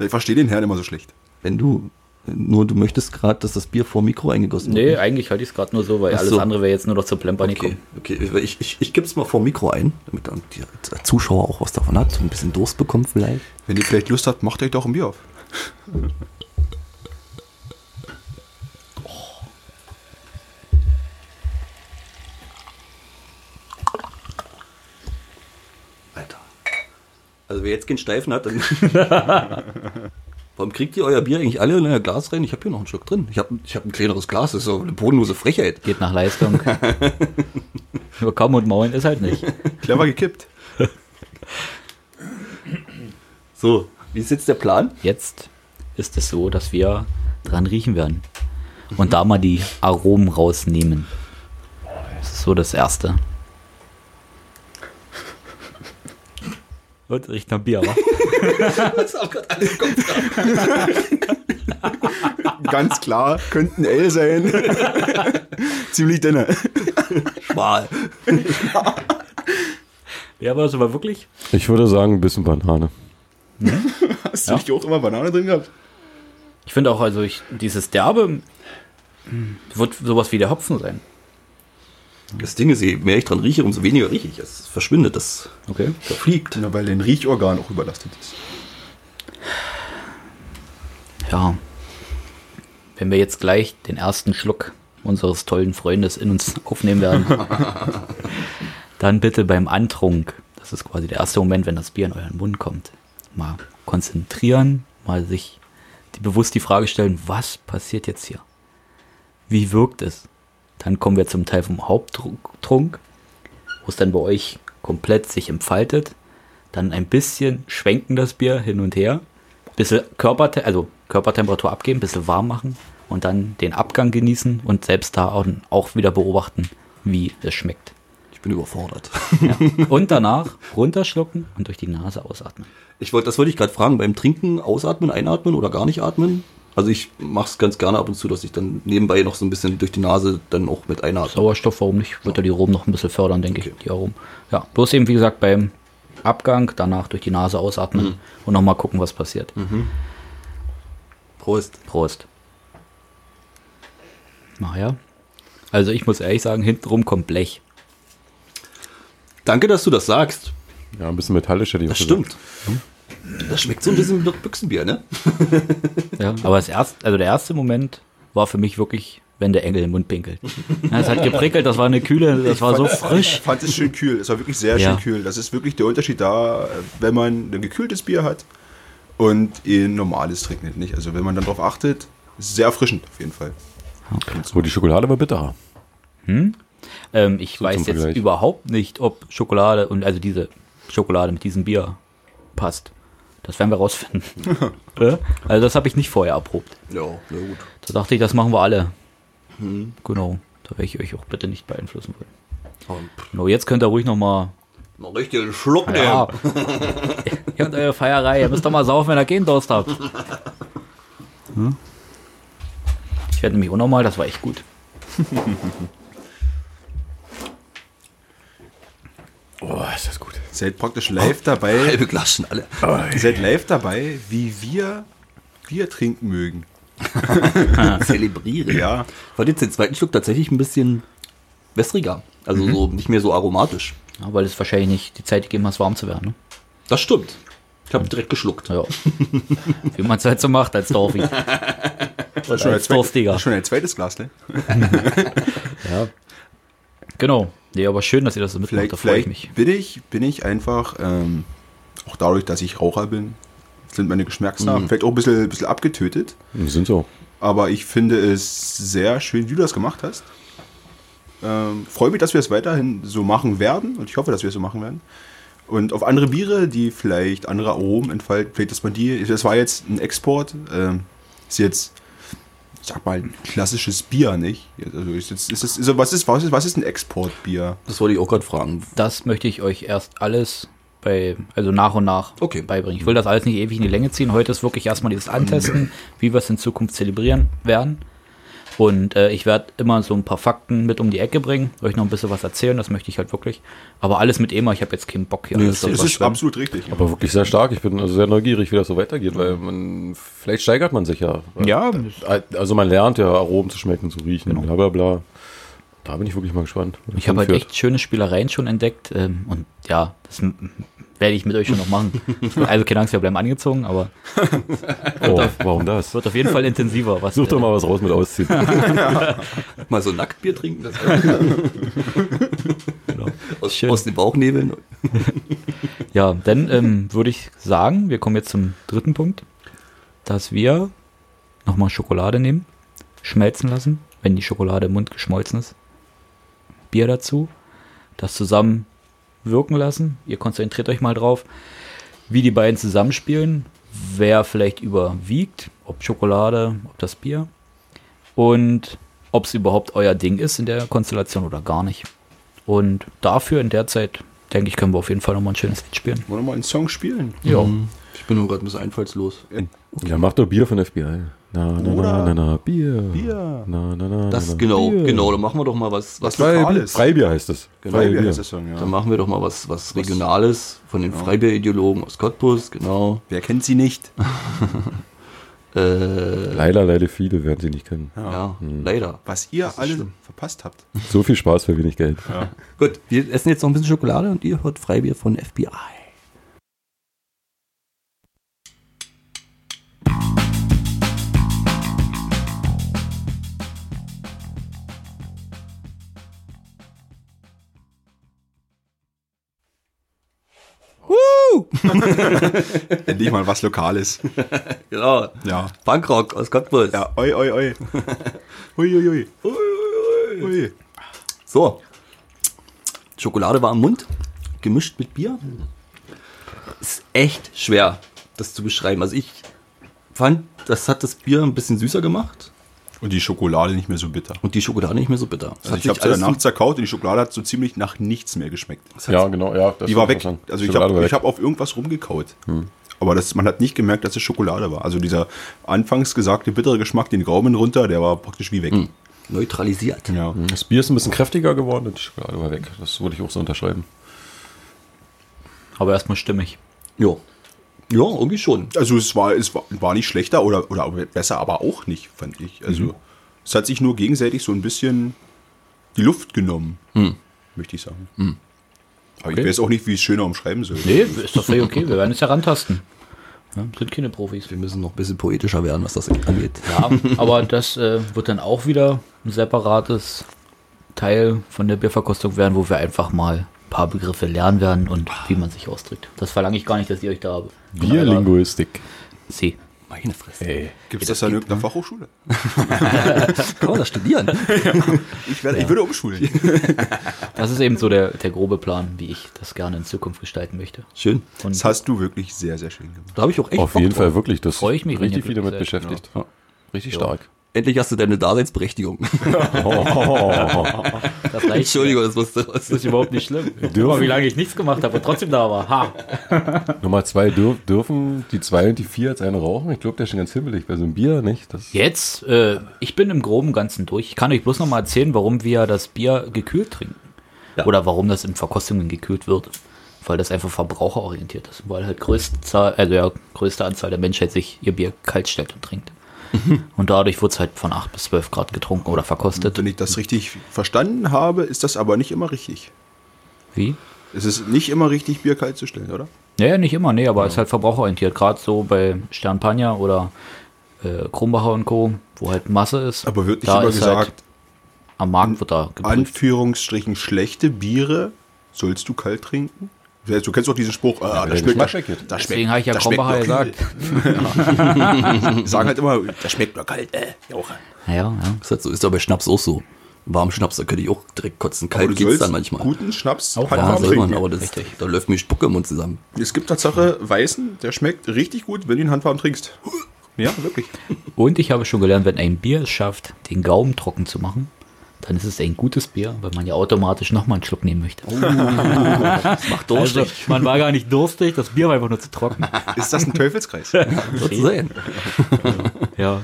B: ich verstehe den Herrn immer so schlecht.
A: Wenn du, nur du möchtest gerade, dass das Bier vor Mikro eingegossen
C: Nee,
A: wird.
C: eigentlich halte ich es gerade nur so, weil
A: Ach
C: alles andere wäre jetzt nur noch zu plempern
A: Okay, okay. Ich, ich, ich gebe es mal vor Mikro ein, damit dann die, der Zuschauer auch was davon hat. So ein bisschen Durst bekommt vielleicht.
B: Wenn ihr vielleicht Lust habt, macht euch doch ein Bier auf.
A: Also wer jetzt keinen Steifen hat, dann... Warum kriegt ihr euer Bier eigentlich alle in euer Glas rein? Ich habe hier noch einen Schluck drin. Ich habe ich hab ein kleineres Glas. Das ist so eine bodenlose Frechheit.
C: Geht nach Leistung. Nur kaum und maulen ist halt nicht.
B: Clever gekippt.
A: So, wie ist jetzt der Plan?
C: Jetzt ist es so, dass wir dran riechen werden. Und da mal die Aromen rausnehmen. Das ist so das Erste. Und riecht nach Bier, wa?
A: Das haben gerade Kopf.
B: Ganz klar, könnten L sein. Ziemlich dünne.
A: Schmal.
C: Ja, aber das war wirklich.
D: Ich würde sagen, ein bisschen Banane.
B: Hast du nicht auch immer Banane drin gehabt?
C: Ich finde auch, also ich, dieses Derbe hm, wird sowas wie der Hopfen sein.
A: Das Ding ist, je mehr ich dran rieche, umso weniger rieche ich. Es verschwindet, das
C: Okay.
A: verfliegt.
B: Na, weil dein Riechorgan auch überlastet ist.
C: Ja. Wenn wir jetzt gleich den ersten Schluck unseres tollen Freundes in uns aufnehmen werden, dann bitte beim Antrunk, das ist quasi der erste Moment, wenn das Bier in euren Mund kommt, mal konzentrieren, mal sich die, bewusst die Frage stellen, was passiert jetzt hier? Wie wirkt es? Dann kommen wir zum Teil vom Haupttrunk, wo es dann bei euch komplett sich entfaltet. dann ein bisschen schwenken das Bier hin und her, bisschen Körperte also Körpertemperatur abgeben, bisschen warm machen und dann den Abgang genießen und selbst da auch, auch wieder beobachten, wie es schmeckt.
A: Ich bin überfordert.
C: Ja. Und danach runterschlucken und durch die Nase ausatmen.
A: Ich wollte, das wollte ich gerade fragen, beim Trinken ausatmen, einatmen oder gar nicht atmen? Also ich mache es ganz gerne ab und zu, dass ich dann nebenbei noch so ein bisschen durch die Nase dann auch mit einatme.
C: Sauerstoff, warum nicht? Wird ja die Aromen noch ein bisschen fördern, denke ich, die Aromen. Ja, bloß eben, wie gesagt, beim Abgang, danach durch die Nase ausatmen und nochmal gucken, was passiert.
A: Prost.
C: Prost. Naja. Also ich muss ehrlich sagen, hintenrum kommt Blech.
A: Danke, dass du das sagst.
D: Ja, ein bisschen metallisch hätte ich
A: Das
D: auch gesagt.
A: Das schmeckt so ein bisschen wie Büchsenbier, ne?
C: Ja, aber das erste, also der erste Moment war für mich wirklich, wenn der Engel im Mund pinkelt. Ja, es hat geprickelt, das war eine kühle, das war so frisch.
B: Ich fand es schön kühl. Es war wirklich sehr
C: Ja.
B: schön kühl. Das ist wirklich der Unterschied da, wenn man ein gekühltes Bier hat und ein normales trinkt nicht. Also wenn man dann darauf achtet, ist es sehr erfrischend auf jeden Fall.
D: Oh, die Schokolade war bitter.
C: Ähm, ich
D: So
C: weiß jetzt überhaupt nicht, ob Schokolade und also diese Schokolade mit diesem Bier passt. Das werden wir rausfinden. Ja? also das habe ich nicht vorher erprobt.
A: Ja, na gut.
C: Da dachte ich, das machen wir alle. Genau. Da werde ich euch auch bitte nicht beeinflussen wollen.
A: Aber
C: Genau, jetzt könnt ihr ruhig nochmal.
A: Noch richtig einen Schluck nehmen.
C: Ja. ihr habt eure Feierei. Ihr müsst doch mal saufen, wenn ihr keinen Durst habt. Hm? Ich werde nämlich unnormal, das war echt gut.
D: Oh, ist das gut.
B: Seid praktisch live dabei,
A: Halbe Glas schon alle.
B: seid live dabei, wie wir Bier trinken mögen.
A: Zelebriere.
B: Ja,
A: Ich fand jetzt den zweiten Schluck tatsächlich ein bisschen wässriger. Also so nicht mehr so aromatisch.
C: Ja, weil es wahrscheinlich nicht die Zeit gegeben hast, warm zu werden. Ne?
A: Das stimmt. Ich habe direkt geschluckt.
C: Ja. Wie man es halt so macht als Dorfi.
B: schon,
C: als
B: schon ein zweites Glas, ne?
C: Ja. Genau. Nee, aber schön, dass ihr das so mitmacht,
B: Vielleicht,
C: da freue ich mich.
B: bin ich, bin ich einfach, ähm, auch dadurch, dass ich Raucher bin, sind meine Geschmacksnerven vielleicht auch ein bisschen, bisschen abgetötet.
D: Wir sind so.
B: Aber ich finde es sehr schön, wie du das gemacht hast. Ähm, freue mich, dass wir es weiterhin so machen werden und ich hoffe, dass wir es so machen werden. Und auf andere Biere, die vielleicht andere Aromen entfalten, vielleicht, dass man die, das war jetzt ein Export, ähm, ist jetzt, sag mal, ein klassisches Bier, nicht? Also ist ist es, ist, was, ist, was, ist, was ist ein Exportbier?
A: Das wollte ich auch gerade fragen.
C: Das möchte ich euch erst alles bei, also nach und nach
A: Okay.
C: beibringen. Ich will das alles nicht ewig in die Länge ziehen. Heute ist wirklich erstmal dieses Antesten, wie wir es in Zukunft zelebrieren werden. Und äh, ich werde immer so ein paar Fakten mit um die Ecke bringen, euch noch ein bisschen was erzählen, das möchte ich halt wirklich. Aber alles mit EMA, ich habe jetzt keinen Bock hier.
A: Nee,
C: alles
A: das
B: ist
C: überschwemmen.
B: absolut richtig.
D: Aber wirklich sehr stark. Ich bin also sehr neugierig, wie das so weitergeht, weil man, vielleicht steigert man sich ja.
C: Ja,
D: Also man lernt ja Aromen zu schmecken, zu riechen, bla bla bla. Da bin ich wirklich mal gespannt.
C: Ich habe halt echt schöne Spielereien schon entdeckt. Ähm, und ja, das werde ich mit euch schon noch machen. Also keine Angst, wir bleiben angezogen, aber
D: Oh, warum das?
C: wird auf jeden Fall intensiver. Was,
D: Such doch mal was raus mit Ausziehen.
A: Mal so Nacktbier trinken. Das aus,
C: Schön.
A: aus den Bauchnebeln.
C: Ja, dann ähm, würde ich sagen, wir kommen jetzt zum dritten Punkt, dass wir nochmal Schokolade nehmen, schmelzen lassen, wenn die Schokolade im Mund geschmolzen ist. Bier dazu, das zusammen wirken lassen. Ihr konzentriert euch mal drauf, wie die beiden zusammenspielen, wer vielleicht überwiegt, ob Schokolade, ob das Bier und ob es überhaupt euer Ding ist in der Konstellation oder gar nicht. Und dafür in der Zeit, denke ich, können wir auf jeden Fall nochmal ein schönes Lied spielen.
B: Wollen wir mal einen Song spielen?
C: Ja.
A: Ich bin nur gerade ein bisschen einfallslos.
D: Ja, mach doch Bier von FBI. Na, na, na,
B: Oder
D: na, na, Bier.
B: Bier.
D: Na, na, na,
A: Das
D: na,
A: genau,
D: Bier.
A: genau. Dann machen wir doch mal was. was
B: Lokales.
D: Freibier heißt es.
A: Genau.
B: Freibier heißt der Song, ja.
A: Dann machen wir doch mal was, was Regionales von den Freibier-Ideologen aus Cottbus, genau.
B: Wer kennt sie nicht?
A: Äh,
D: Leider, leider viele werden sie nicht kennen.
A: ja, leider.
B: Was ihr alle
A: schlimm.
B: verpasst habt.
D: So viel Spaß für wenig Geld.
A: Gut, wir essen jetzt noch ein bisschen Schokolade und ihr hört Freibier von FBI.
B: Endlich mal was Lokales.
A: Genau.
B: Ja.
A: Punkrock aus Cottbus.
B: Ja, oi, oi, oi. Ui, ui, ui. ui.
A: So. Schokolade war im Mund, gemischt mit Bier. ist echt schwer, das zu beschreiben. Also ich fand, das hat das Bier ein bisschen süßer gemacht
B: Und die Schokolade nicht mehr so bitter.
A: und die Schokolade nicht mehr so bitter. Es
B: Also
A: hat
B: ich habe sie danach zerkaut und die Schokolade hat so ziemlich nach nichts mehr geschmeckt.
D: Ja, genau, ja. das
B: Die war weg. Also ich
D: Schokolade
B: habe ich hab auf irgendwas rumgekaut. Aber das, man hat nicht gemerkt, dass es Schokolade war. Also dieser anfangs gesagte bittere Geschmack, den Gaumen runter, der war praktisch wie weg.
A: neutralisiert.
B: Ja.
D: Das Bier ist ein bisschen kräftiger geworden und die Schokolade war weg. Das würde ich auch so unterschreiben.
C: Aber erstmal stimmig.
A: Ja. Ja, irgendwie schon.
B: Also es war, es war, war nicht schlechter oder, oder besser, aber auch nicht, fand ich. Also es hat sich nur gegenseitig so ein bisschen die Luft genommen, möchte ich sagen. Aber
C: Okay.
B: ich weiß auch nicht, wie ich es schöner umschreiben soll.
C: Nee, ist doch völlig okay. Wir werden es herantasten. Ja, sind keine Profis.
A: Wir müssen noch ein bisschen poetischer werden, was das angeht.
C: Ja, aber das äh, wird dann auch wieder ein separates Teil von der Bierverkostung werden, wo wir einfach mal paar Begriffe lernen werden und wie man sich ausdrückt. Das verlange ich gar nicht, dass ihr euch da
D: Bierlinguistik.
C: Sie.
A: Meine Fresse.
D: Ey.
B: Gibt es das an irgendeiner Fachhochschule?
A: Kann man das studieren?
B: Ich, werde, ich würde umschulen.
C: Das ist eben so der, der grobe Plan, wie ich das gerne in Zukunft gestalten möchte.
A: Schön.
C: Und
B: Das hast du wirklich sehr, sehr schön gemacht.
A: Da habe ich auch echt
D: Auf
A: Bock
D: jeden
A: drauf.
D: Fall wirklich. Das
C: Freu ich mich, wenn
D: richtig
C: ihr
D: viel damit beschäftigt.
A: Ja.
D: Richtig
C: Ja.
D: stark.
A: Endlich hast du deine Daseinsberechtigung.
C: das.
A: Entschuldigung, das musste raus.
C: Das ist überhaupt nicht schlimm. Guck wie lange ich nichts gemacht habe und trotzdem da war. Ha.
D: Nummer zwei, dürf, dürfen die zwei und die vier als eine rauchen? Ich glaube, der ist schon ganz himmelig bei so einem Bier, nicht? Das,
C: Jetzt, äh, ich bin im groben Ganzen durch. Ich kann euch bloß noch mal erzählen, warum wir das Bier gekühlt trinken.
A: Ja.
C: Oder warum das in Verkostungen gekühlt wird. Weil das einfach verbraucherorientiert ist. Weil halt größte, Zahl, also ja, größte Anzahl der Menschheit sich ihr Bier kalt stellt und trinkt. Und dadurch wird es halt von 8 bis 12 Grad getrunken oder verkostet.
B: Wenn ich das richtig verstanden habe, ist das aber nicht immer richtig.
C: Wie?
B: Es ist nicht immer richtig, Bier kalt zu stellen, oder?
C: Naja, nicht immer, nee, aber es ist halt verbraucherorientiert. Gerade so bei Sternpagna oder äh, Krumbacher und Co., wo halt Masse ist.
B: Aber wird nicht
C: da
B: immer
C: ist
B: gesagt,
C: Halt, am Markt wird da geprüft.
B: Anführungsstrichen schlechte Biere sollst du kalt trinken? Du kennst doch diesen Spruch, ah,
D: der
B: das schmeckt,
D: weggeht.
B: das
C: Deswegen habe ich ja
B: das schmeckt
C: Krombacher gesagt.
B: Sagen halt immer, das schmeckt nur kalt. Äh, Jauche.
C: Ja, ja.
A: Das ist, halt so, ist bei Schnaps auch so. Warm Schnaps, da könnte ich auch direkt kotzen.
B: Aber
A: Kalt geht's dann manchmal.
B: guten Schnaps
C: Auch
A: Ja,
B: handwarm
A: soll man,
B: trinken.
A: aber das,
C: Richtig.
A: da läuft mir Spucke im Mund zusammen.
B: Es gibt Tatsache Weißen, der schmeckt richtig gut, wenn du ihn handwarm trinkst. Ja, wirklich.
C: Und ich habe schon gelernt, wenn ein Bier es schafft, den Gaumen trocken zu machen, dann ist es ein gutes Bier, weil man ja automatisch nochmal einen Schluck nehmen möchte.
A: Das macht
C: Also,
A: durstig.
C: man war gar nicht durstig, das Bier war einfach nur zu trocken.
B: Ist das ein Teufelskreis?
A: Sein.
C: Ja.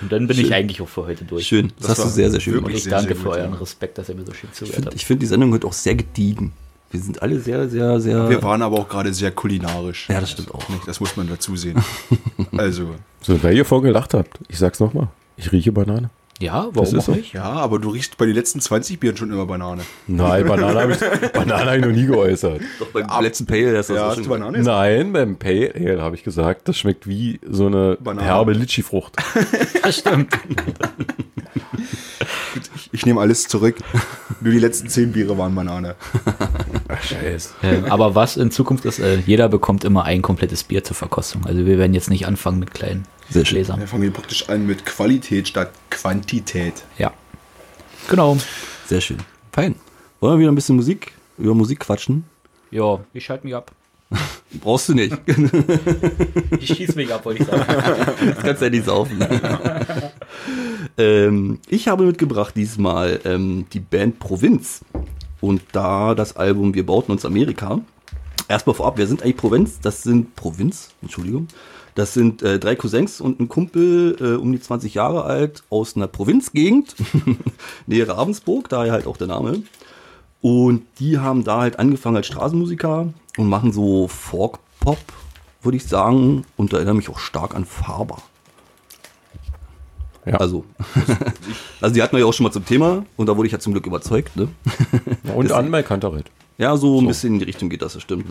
C: Und dann bin ich eigentlich auch für heute durch.
A: Schön. Das,
B: Das
A: hast du sehr, sehr schön gemacht.
C: ich
B: sehr,
C: danke
B: sehr
C: für euren. Respekt, dass ihr mir so schön
A: Ich
C: zugehört
A: finde
C: habt.
A: ich find die Sendung heute auch sehr gediegen. Wir sind alle sehr, sehr, sehr.
B: Wir waren aber auch gerade sehr kulinarisch.
A: ja, das stimmt auch.
B: Nicht, das muss man dazu sehen. Also,
D: So, weil ihr vorhin gelacht habt, ich sag's nochmal. Ich rieche Banane.
C: Ja,
D: Das
C: warum
D: ist
C: auch
D: so.
C: nicht?
B: ja, aber du riechst bei den letzten 20 Bieren schon immer Banane.
D: Nein, Banane habe ich, Banane hab ich noch nie geäußert.
A: Doch beim letzten Pale, das ist
B: Ja, hast
A: schon
B: du Banane? gesagt?
D: Nein, beim Pale Ale habe ich gesagt, das schmeckt wie so eine
B: Banane.
D: herbe Litschi-Frucht.
C: Das stimmt.
B: Ich nehme alles zurück. Nur die letzten 10 Biere waren Banane.
D: Ach, scheiße.
C: Ähm, aber was in Zukunft ist, äh, jeder bekommt immer ein komplettes Bier zur Verkostung. Also wir werden jetzt nicht anfangen mit kleinen
A: Sehr schön.
C: Gläsern.
B: Wir fangen hier praktisch an mit Qualität statt Quantität.
C: Ja. Genau.
A: Sehr schön. Fein. Wollen wir wieder ein bisschen Musik, über Musik quatschen?
C: Ja, ich schalte mich ab.
A: Brauchst du nicht.
C: Ich schieße mich ab, wollte ich sagen.
A: Das kannst du ja nicht saufen. ähm, ich habe mitgebracht diesmal ähm, die Band Provinz. Und da das Album Wir bauten uns Amerika. Erstmal vorab, wer sind eigentlich Provinz? Das sind Provinz, Entschuldigung. Das sind äh, drei Cousins und ein Kumpel, äh, um die 20 Jahre alt, aus einer Provinzgegend, nähe Ravensburg, daher halt auch der Name. Und die haben da halt angefangen als Straßenmusiker und machen so Folk-Pop, würde ich sagen. Und da erinnere mich auch stark an Faber.
D: Ja.
A: Also, also die hatten wir ja auch schon mal zum Thema und da wurde ich ja zum Glück überzeugt. Ne?
D: Und an Mike.
A: Ja, so ein bisschen in die Richtung geht das, das stimmt.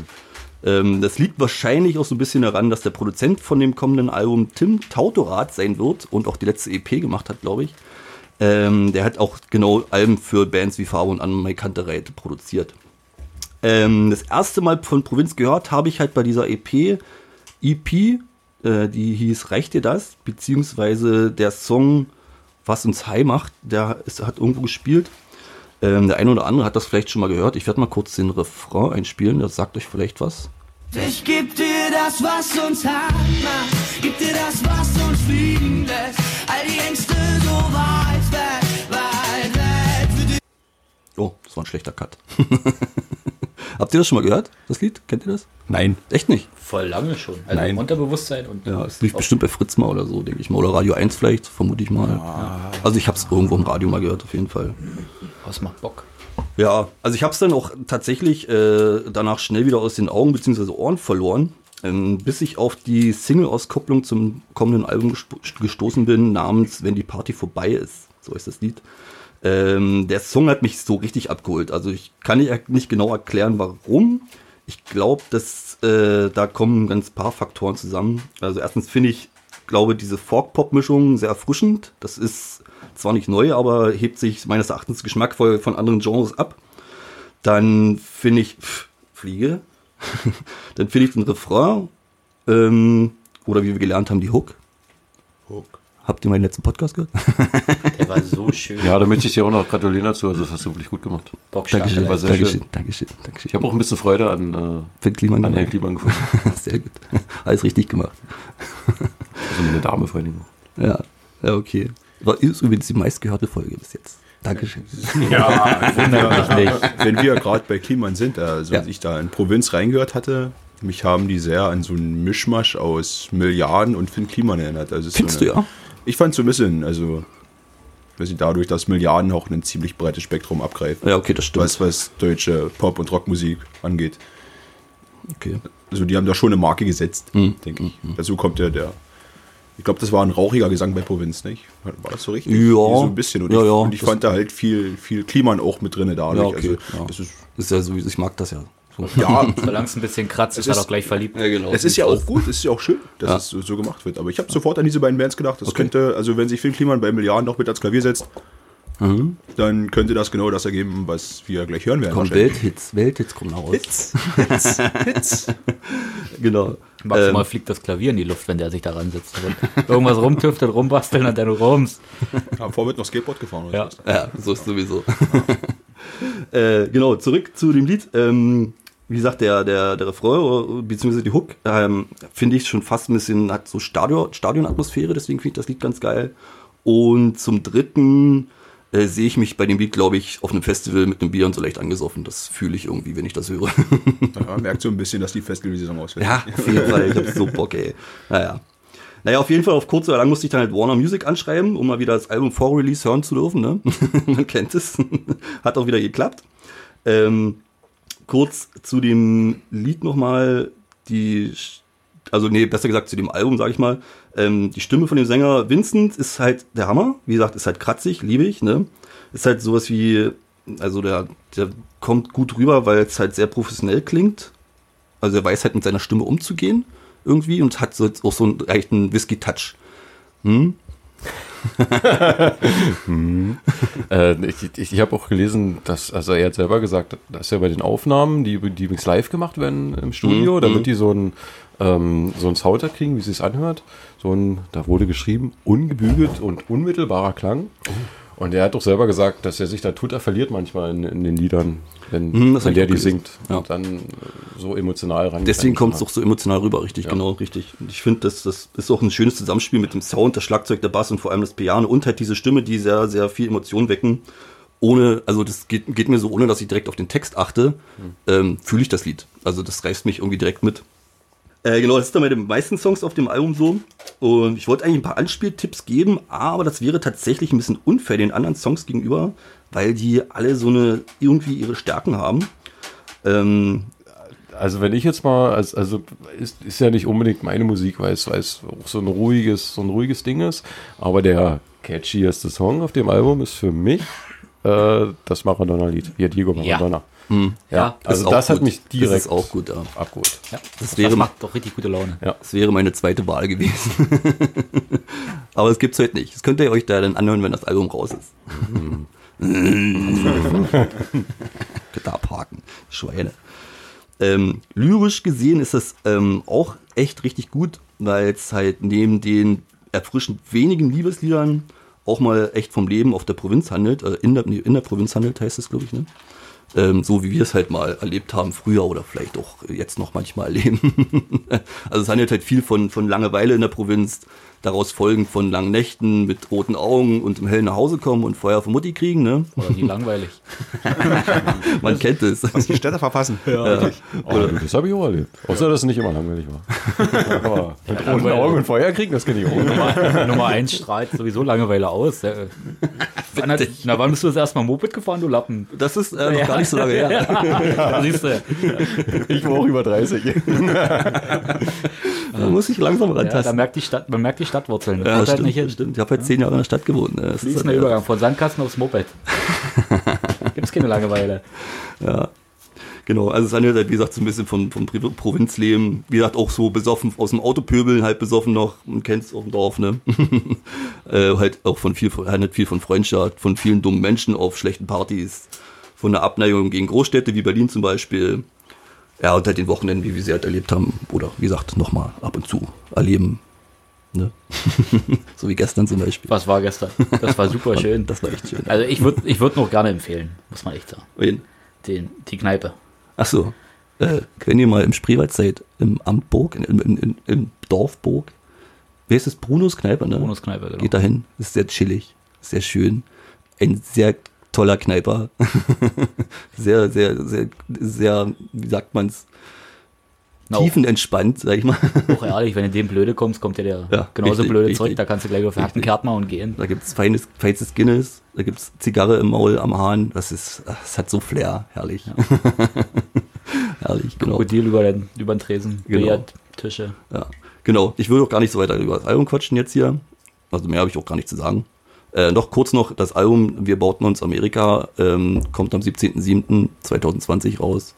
A: Ähm, das liegt wahrscheinlich auch so ein bisschen daran, dass der Produzent von dem kommenden Album Tim Tautorat sein wird und auch die letzte EP gemacht hat, glaube ich. Ähm, der hat auch genau Alben für Bands wie Farbe und Anne Kantereit produziert. Ähm, das erste Mal von Provinz gehört habe ich halt bei dieser EP, EP, äh, die hieß Reicht dir das? Beziehungsweise der Song Was uns high macht, der ist, hat irgendwo gespielt. Ähm, der eine oder andere hat das vielleicht schon mal gehört. Ich werde mal kurz den Refrain einspielen, das sagt euch vielleicht was.
E: Ich geb dir das, was uns hart macht. Gib dir das, was uns fliegen lässt. All die Ängste so weit weg, weit weg.
A: Oh, das war ein schlechter Cut. Habt ihr das schon mal gehört, das Lied? Kennt ihr das?
B: Nein.
A: Echt nicht?
C: Voll lange schon. Also
B: Nein.
C: im Unterbewusstsein und
A: Ja, es lief bestimmt bei Fritz mal oder so, denke ich mal. Oder Radio 1 vielleicht, vermute ich mal. Also ich habe es irgendwo im Radio mal gehört, auf jeden Fall.
C: was macht Bock.
A: Ja, also ich habe es dann auch tatsächlich äh, danach schnell wieder aus den Augen bzw. Ohren verloren, ähm, bis ich auf die Single-Auskopplung zum kommenden Album gesto gestoßen bin, namens Wenn die Party vorbei ist. So ist das Lied. Ähm, der Song hat mich so richtig abgeholt. Also ich kann nicht, genau erklären, warum. Ich glaube, dass äh, da kommen ganz paar Faktoren zusammen. Also erstens finde ich, glaube diese Folk-Pop-Mischung sehr erfrischend. Das ist zwar nicht neu, aber hebt sich meines Erachtens geschmackvoll von anderen Genres ab. Dann finde ich pff, Fliege. Dann finde ich den Refrain ähm, oder wie wir gelernt haben die Hook. Habt ihr meinen letzten Podcast gehört?
C: Der war so schön.
D: Ja, da möchte ich dir auch noch gratulieren dazu. Also, das hast du wirklich gut gemacht.
C: Bockstark.
A: Dankeschön,
D: war sehr
A: Dankeschön,
D: schön.
A: Dankeschön, Dankeschön.
D: Ich habe auch ein bisschen Freude an, äh,
A: Finn Kliman.
D: an Herrn Kliman gefunden.
A: Sehr gut. Alles richtig gemacht.
D: Also meine Dame vor allen Dingen.
A: Ja, ja okay. War ist übrigens die meistgehörte Folge bis jetzt. Dankeschön.
B: Ja, wenn
C: Wundert mich nicht.
B: wir, wenn wir gerade bei Kliman sind, also
A: Ja.
B: als ich da in Provinz reingehört hatte, mich haben die sehr an so einen Mischmasch aus Milliarden und Finn Kliman erinnert. Also
A: Findest
B: so
A: du,
B: eine,
A: ja?
B: Ich fand so ein bisschen, also weiß ich, dadurch, dass Milliarden auch ein ziemlich breites Spektrum abgreifen.
A: Ja, okay, das stimmt.
B: Was, was deutsche Pop- und Rockmusik angeht.
A: Okay.
B: Also die haben da schon eine Marke gesetzt,
A: Mhm.
B: denke ich. Dazu kommt ja der. Ich glaube, das war ein rauchiger Gesang bei Provinz, nicht? War das so richtig?
A: Ja.
B: so ein bisschen. Und
A: Ja,
B: ich,
A: ja,
B: und ich fand da halt viel, viel Kliman auch mit drin dadurch.
A: Ja, okay,
B: Also,
A: ja.
B: Das ist,
A: Das ist ja sowieso, ich mag das ja. So.
B: ja,
C: Solange es ein bisschen kratzt, ist
B: Es
C: er
B: ist-
C: doch gleich verliebt.
A: genau.
B: es ist ja auch gut, es ist ja auch schön, dass
A: Ja.
B: es so, so gemacht wird. Aber ich habe sofort an diese beiden Bands gedacht. Das
A: Okay.
B: könnte, also wenn sich Phil Kliman bei Milliarden noch mit ans Klavier setzt,
A: Mhm.
B: dann könnte das genau das ergeben, was wir gleich hören werden.
A: Komm,
B: wahrscheinlich.
A: Welthits, Welthits kommen raus.
B: Hits, Hits, Hits.
A: Genau.
C: Maximal fliegt das Klavier in die Luft, wenn der sich daran sitzt. Und irgendwas rumtüftelt, rumbasteln und dann rums.
B: Ja, vorher wird noch Skateboard gefahren. Oder
C: Ja.
A: Ja, so ist sowieso. äh, genau, zurück zu dem Lied. Ähm, wie gesagt, der, der, der Refrain, äh, beziehungsweise die Hook, ähm, finde ich schon fast ein bisschen, hat so Stadion, Stadionatmosphäre, deswegen finde ich das Lied ganz geil. Und zum dritten äh, sehe ich mich bei dem Lied, glaube ich, auf einem Festival mit einem Bier und so leicht angesoffen. Das fühle ich irgendwie, wenn ich das höre.
B: Ja, merkt so ein bisschen, dass die Festival-Saison ausfällt.
A: Ja, auf jeden Fall. Ich hab so Bock, ey. Naja. Naja, auf jeden Fall auf kurz oder lang musste ich dann halt Warner Music anschreiben, um mal wieder das Album vor Release hören zu dürfen. Ne? Man kennt es. Hat auch wieder geklappt. Ähm, kurz zu dem Lied nochmal. Die, also nee, besser gesagt zu dem Album, sag ich mal. Ähm, die Stimme von dem Sänger Vincent ist halt der Hammer. Wie gesagt, ist halt kratzig, liebe ich. Ne? Ist halt sowas wie, also der, der kommt gut rüber, weil es halt sehr professionell klingt. Also er weiß halt mit seiner Stimme umzugehen irgendwie und hat so auch so einen leichten Whisky-Touch. Hm?
D: Äh, ich ich, ich habe auch gelesen, dass, also er hat selber gesagt, dass er bei den Aufnahmen, die, die übrigens live gemacht werden im Studio,
A: Mhm,
D: damit
A: mhm.
D: die so ein ähm, so ein Soundtrack kriegen, wie sie es anhört. So ein, da wurde geschrieben, ungebügelt und unmittelbarer Klang. Und er hat doch selber gesagt, dass er sich da tut, er verliert manchmal in, in den Liedern, wenn,
A: hab
D: wenn der
A: auch
D: die
A: gelesen.
D: singt
A: Ja.
D: und dann so emotional ran.
A: Deswegen kommt es doch so emotional rüber, richtig,
D: Ja.
A: genau, richtig. Und ich finde, das, das ist auch ein schönes Zusammenspiel mit dem Sound, das Schlagzeug, der Bass und vor allem das Piano und halt diese Stimme, die sehr, sehr viel Emotion wecken. Ohne, also das geht, geht mir so, ohne dass ich direkt auf den Text achte, ähm, fühle ich das Lied. Also das reißt mich irgendwie direkt mit. Äh, genau, das ist dann bei den meisten Songs auf dem Album so. Und ich wollte eigentlich ein paar Anspieltipps geben, aber das wäre tatsächlich ein bisschen unfair den anderen Songs gegenüber, weil die alle so eine irgendwie ihre Stärken haben. Ähm,
D: Also wenn ich jetzt mal, also, also ist, ist ja nicht unbedingt meine Musik, weil es, weil es auch so ein ruhiges, so ein ruhiges Ding ist. Aber der catchieste Song auf dem Album ist für mich äh, das Maradona-Lied. Ja, Diego Maradona.
C: Ja,
A: das
D: also
A: ist auch
D: das hat
A: gut.
D: mich direkt
A: Das ist auch gut, ja.
D: abgeholt.
C: Ja,
A: Das
C: das,
A: wäre-
C: macht doch richtig gute Laune.
D: Ja.
A: Das wäre meine zweite Wahl gewesen. Aber es gibt's heute nicht. Das könnt ihr euch da dann anhören, wenn das Album raus ist. Könnt ihr abhaken. Schweine. Ähm, lyrisch gesehen ist das ähm, auch echt richtig gut, weil es halt neben den erfrischend wenigen Liebesliedern auch mal echt vom Leben auf der Provinz handelt, äh, in, der, in der Provinz handelt, heißt es, glaube ich, ne? Ähm, so wie wir es halt mal erlebt haben früher oder vielleicht auch jetzt noch manchmal erleben. also es handelt halt viel von, von Langeweile in der Provinz, daraus folgend von langen Nächten mit roten Augen und im Hellen nach Hause kommen und Feuer von Mutti kriegen, ne?
C: Oder die langweilig.
A: Man kennt es.
B: Was die Städte verpassen.
A: Ja.
D: Oh, das habe ich auch erlebt. Außer, dass es nicht immer langweilig war. Aber mit roten Augen und Feuer kriegen, das kenne ich auch.
C: Nummer, Nummer 1 strahlt sowieso Langeweile aus. Ja. Wann hat, na, wann bist du das erstmal Moped gefahren, du Lappen?
A: Das ist äh, noch gar nicht so lange her.
C: Da siehst du.
D: Ich war auch über 30.
A: Da muss ich langsam
C: Ja, da
A: rantasten.
C: merkt die Stadt, man merkt die Stadtwurzeln.
A: Ja,
C: kommt halt
A: stimmt, stimmt. Ich habe halt zehn Jahre in der Stadt gewohnt. Ne? Das ist
C: Fließender
A: halt,
C: Übergang von Sandkasten aufs Moped. Gibt's keine Langeweile.
A: Ja. Genau, also es handelt halt, wie gesagt, so ein bisschen vom, vom Provinzleben. Wie gesagt, auch so besoffen aus dem Autopöbeln, halt besoffen noch. Man kennt es auf dem Dorf, ne? äh, halt auch von viel, handelt viel von Freundschaft, von vielen dummen Menschen auf schlechten Partys, von der Abneigung gegen Großstädte wie Berlin zum Beispiel. Ja, und halt den Wochenenden, wie wir sie halt erlebt haben. Oder wie gesagt, nochmal ab und zu erleben. Ne? so wie gestern zum Beispiel.
C: Was war gestern? Das war super schön.
A: Das war echt schön.
C: Also ich würde ich würd noch gerne empfehlen, muss man echt sagen.
A: Wen?
C: Den, die Kneipe.
A: Ach so. Äh, wenn ihr mal im Spreewald seid, im Amtburg, in, in, in, in Dorfburg, wer ist das? Brunos Kneipe, ne?
C: Brunos Kneipe, genau.
A: Geht dahin. Ist sehr chillig, sehr schön. Ein sehr toller Kneiper. sehr, sehr, sehr, sehr, wie sagt man's?
C: Na,
A: Tiefenentspannt, sag ich mal.
C: Auch ehrlich, wenn du dem blöde kommst, kommt der dir
A: Ja,
C: genauso
A: richtig,
C: blöde
A: richtig.
C: zurück. Da kannst du gleich auf den
A: Richtig.
C: Kärtner und gehen.
A: Da gibt's feines, feinstes Guinness, da gibt's Zigarre im Maul am Hahn. Das ist, das hat so Flair. Herrlich. Herrlich, genau.
C: Krokodil über den, über den Tresen,
A: Genau.
C: Billardtische.
A: Ja, genau. Ich will auch gar nicht so weiter über das Album quatschen jetzt hier. Also mehr habe ich auch gar nicht zu sagen. Äh, noch kurz noch, das Album Wir bauten uns Amerika ähm, kommt am 17.07.2020 raus.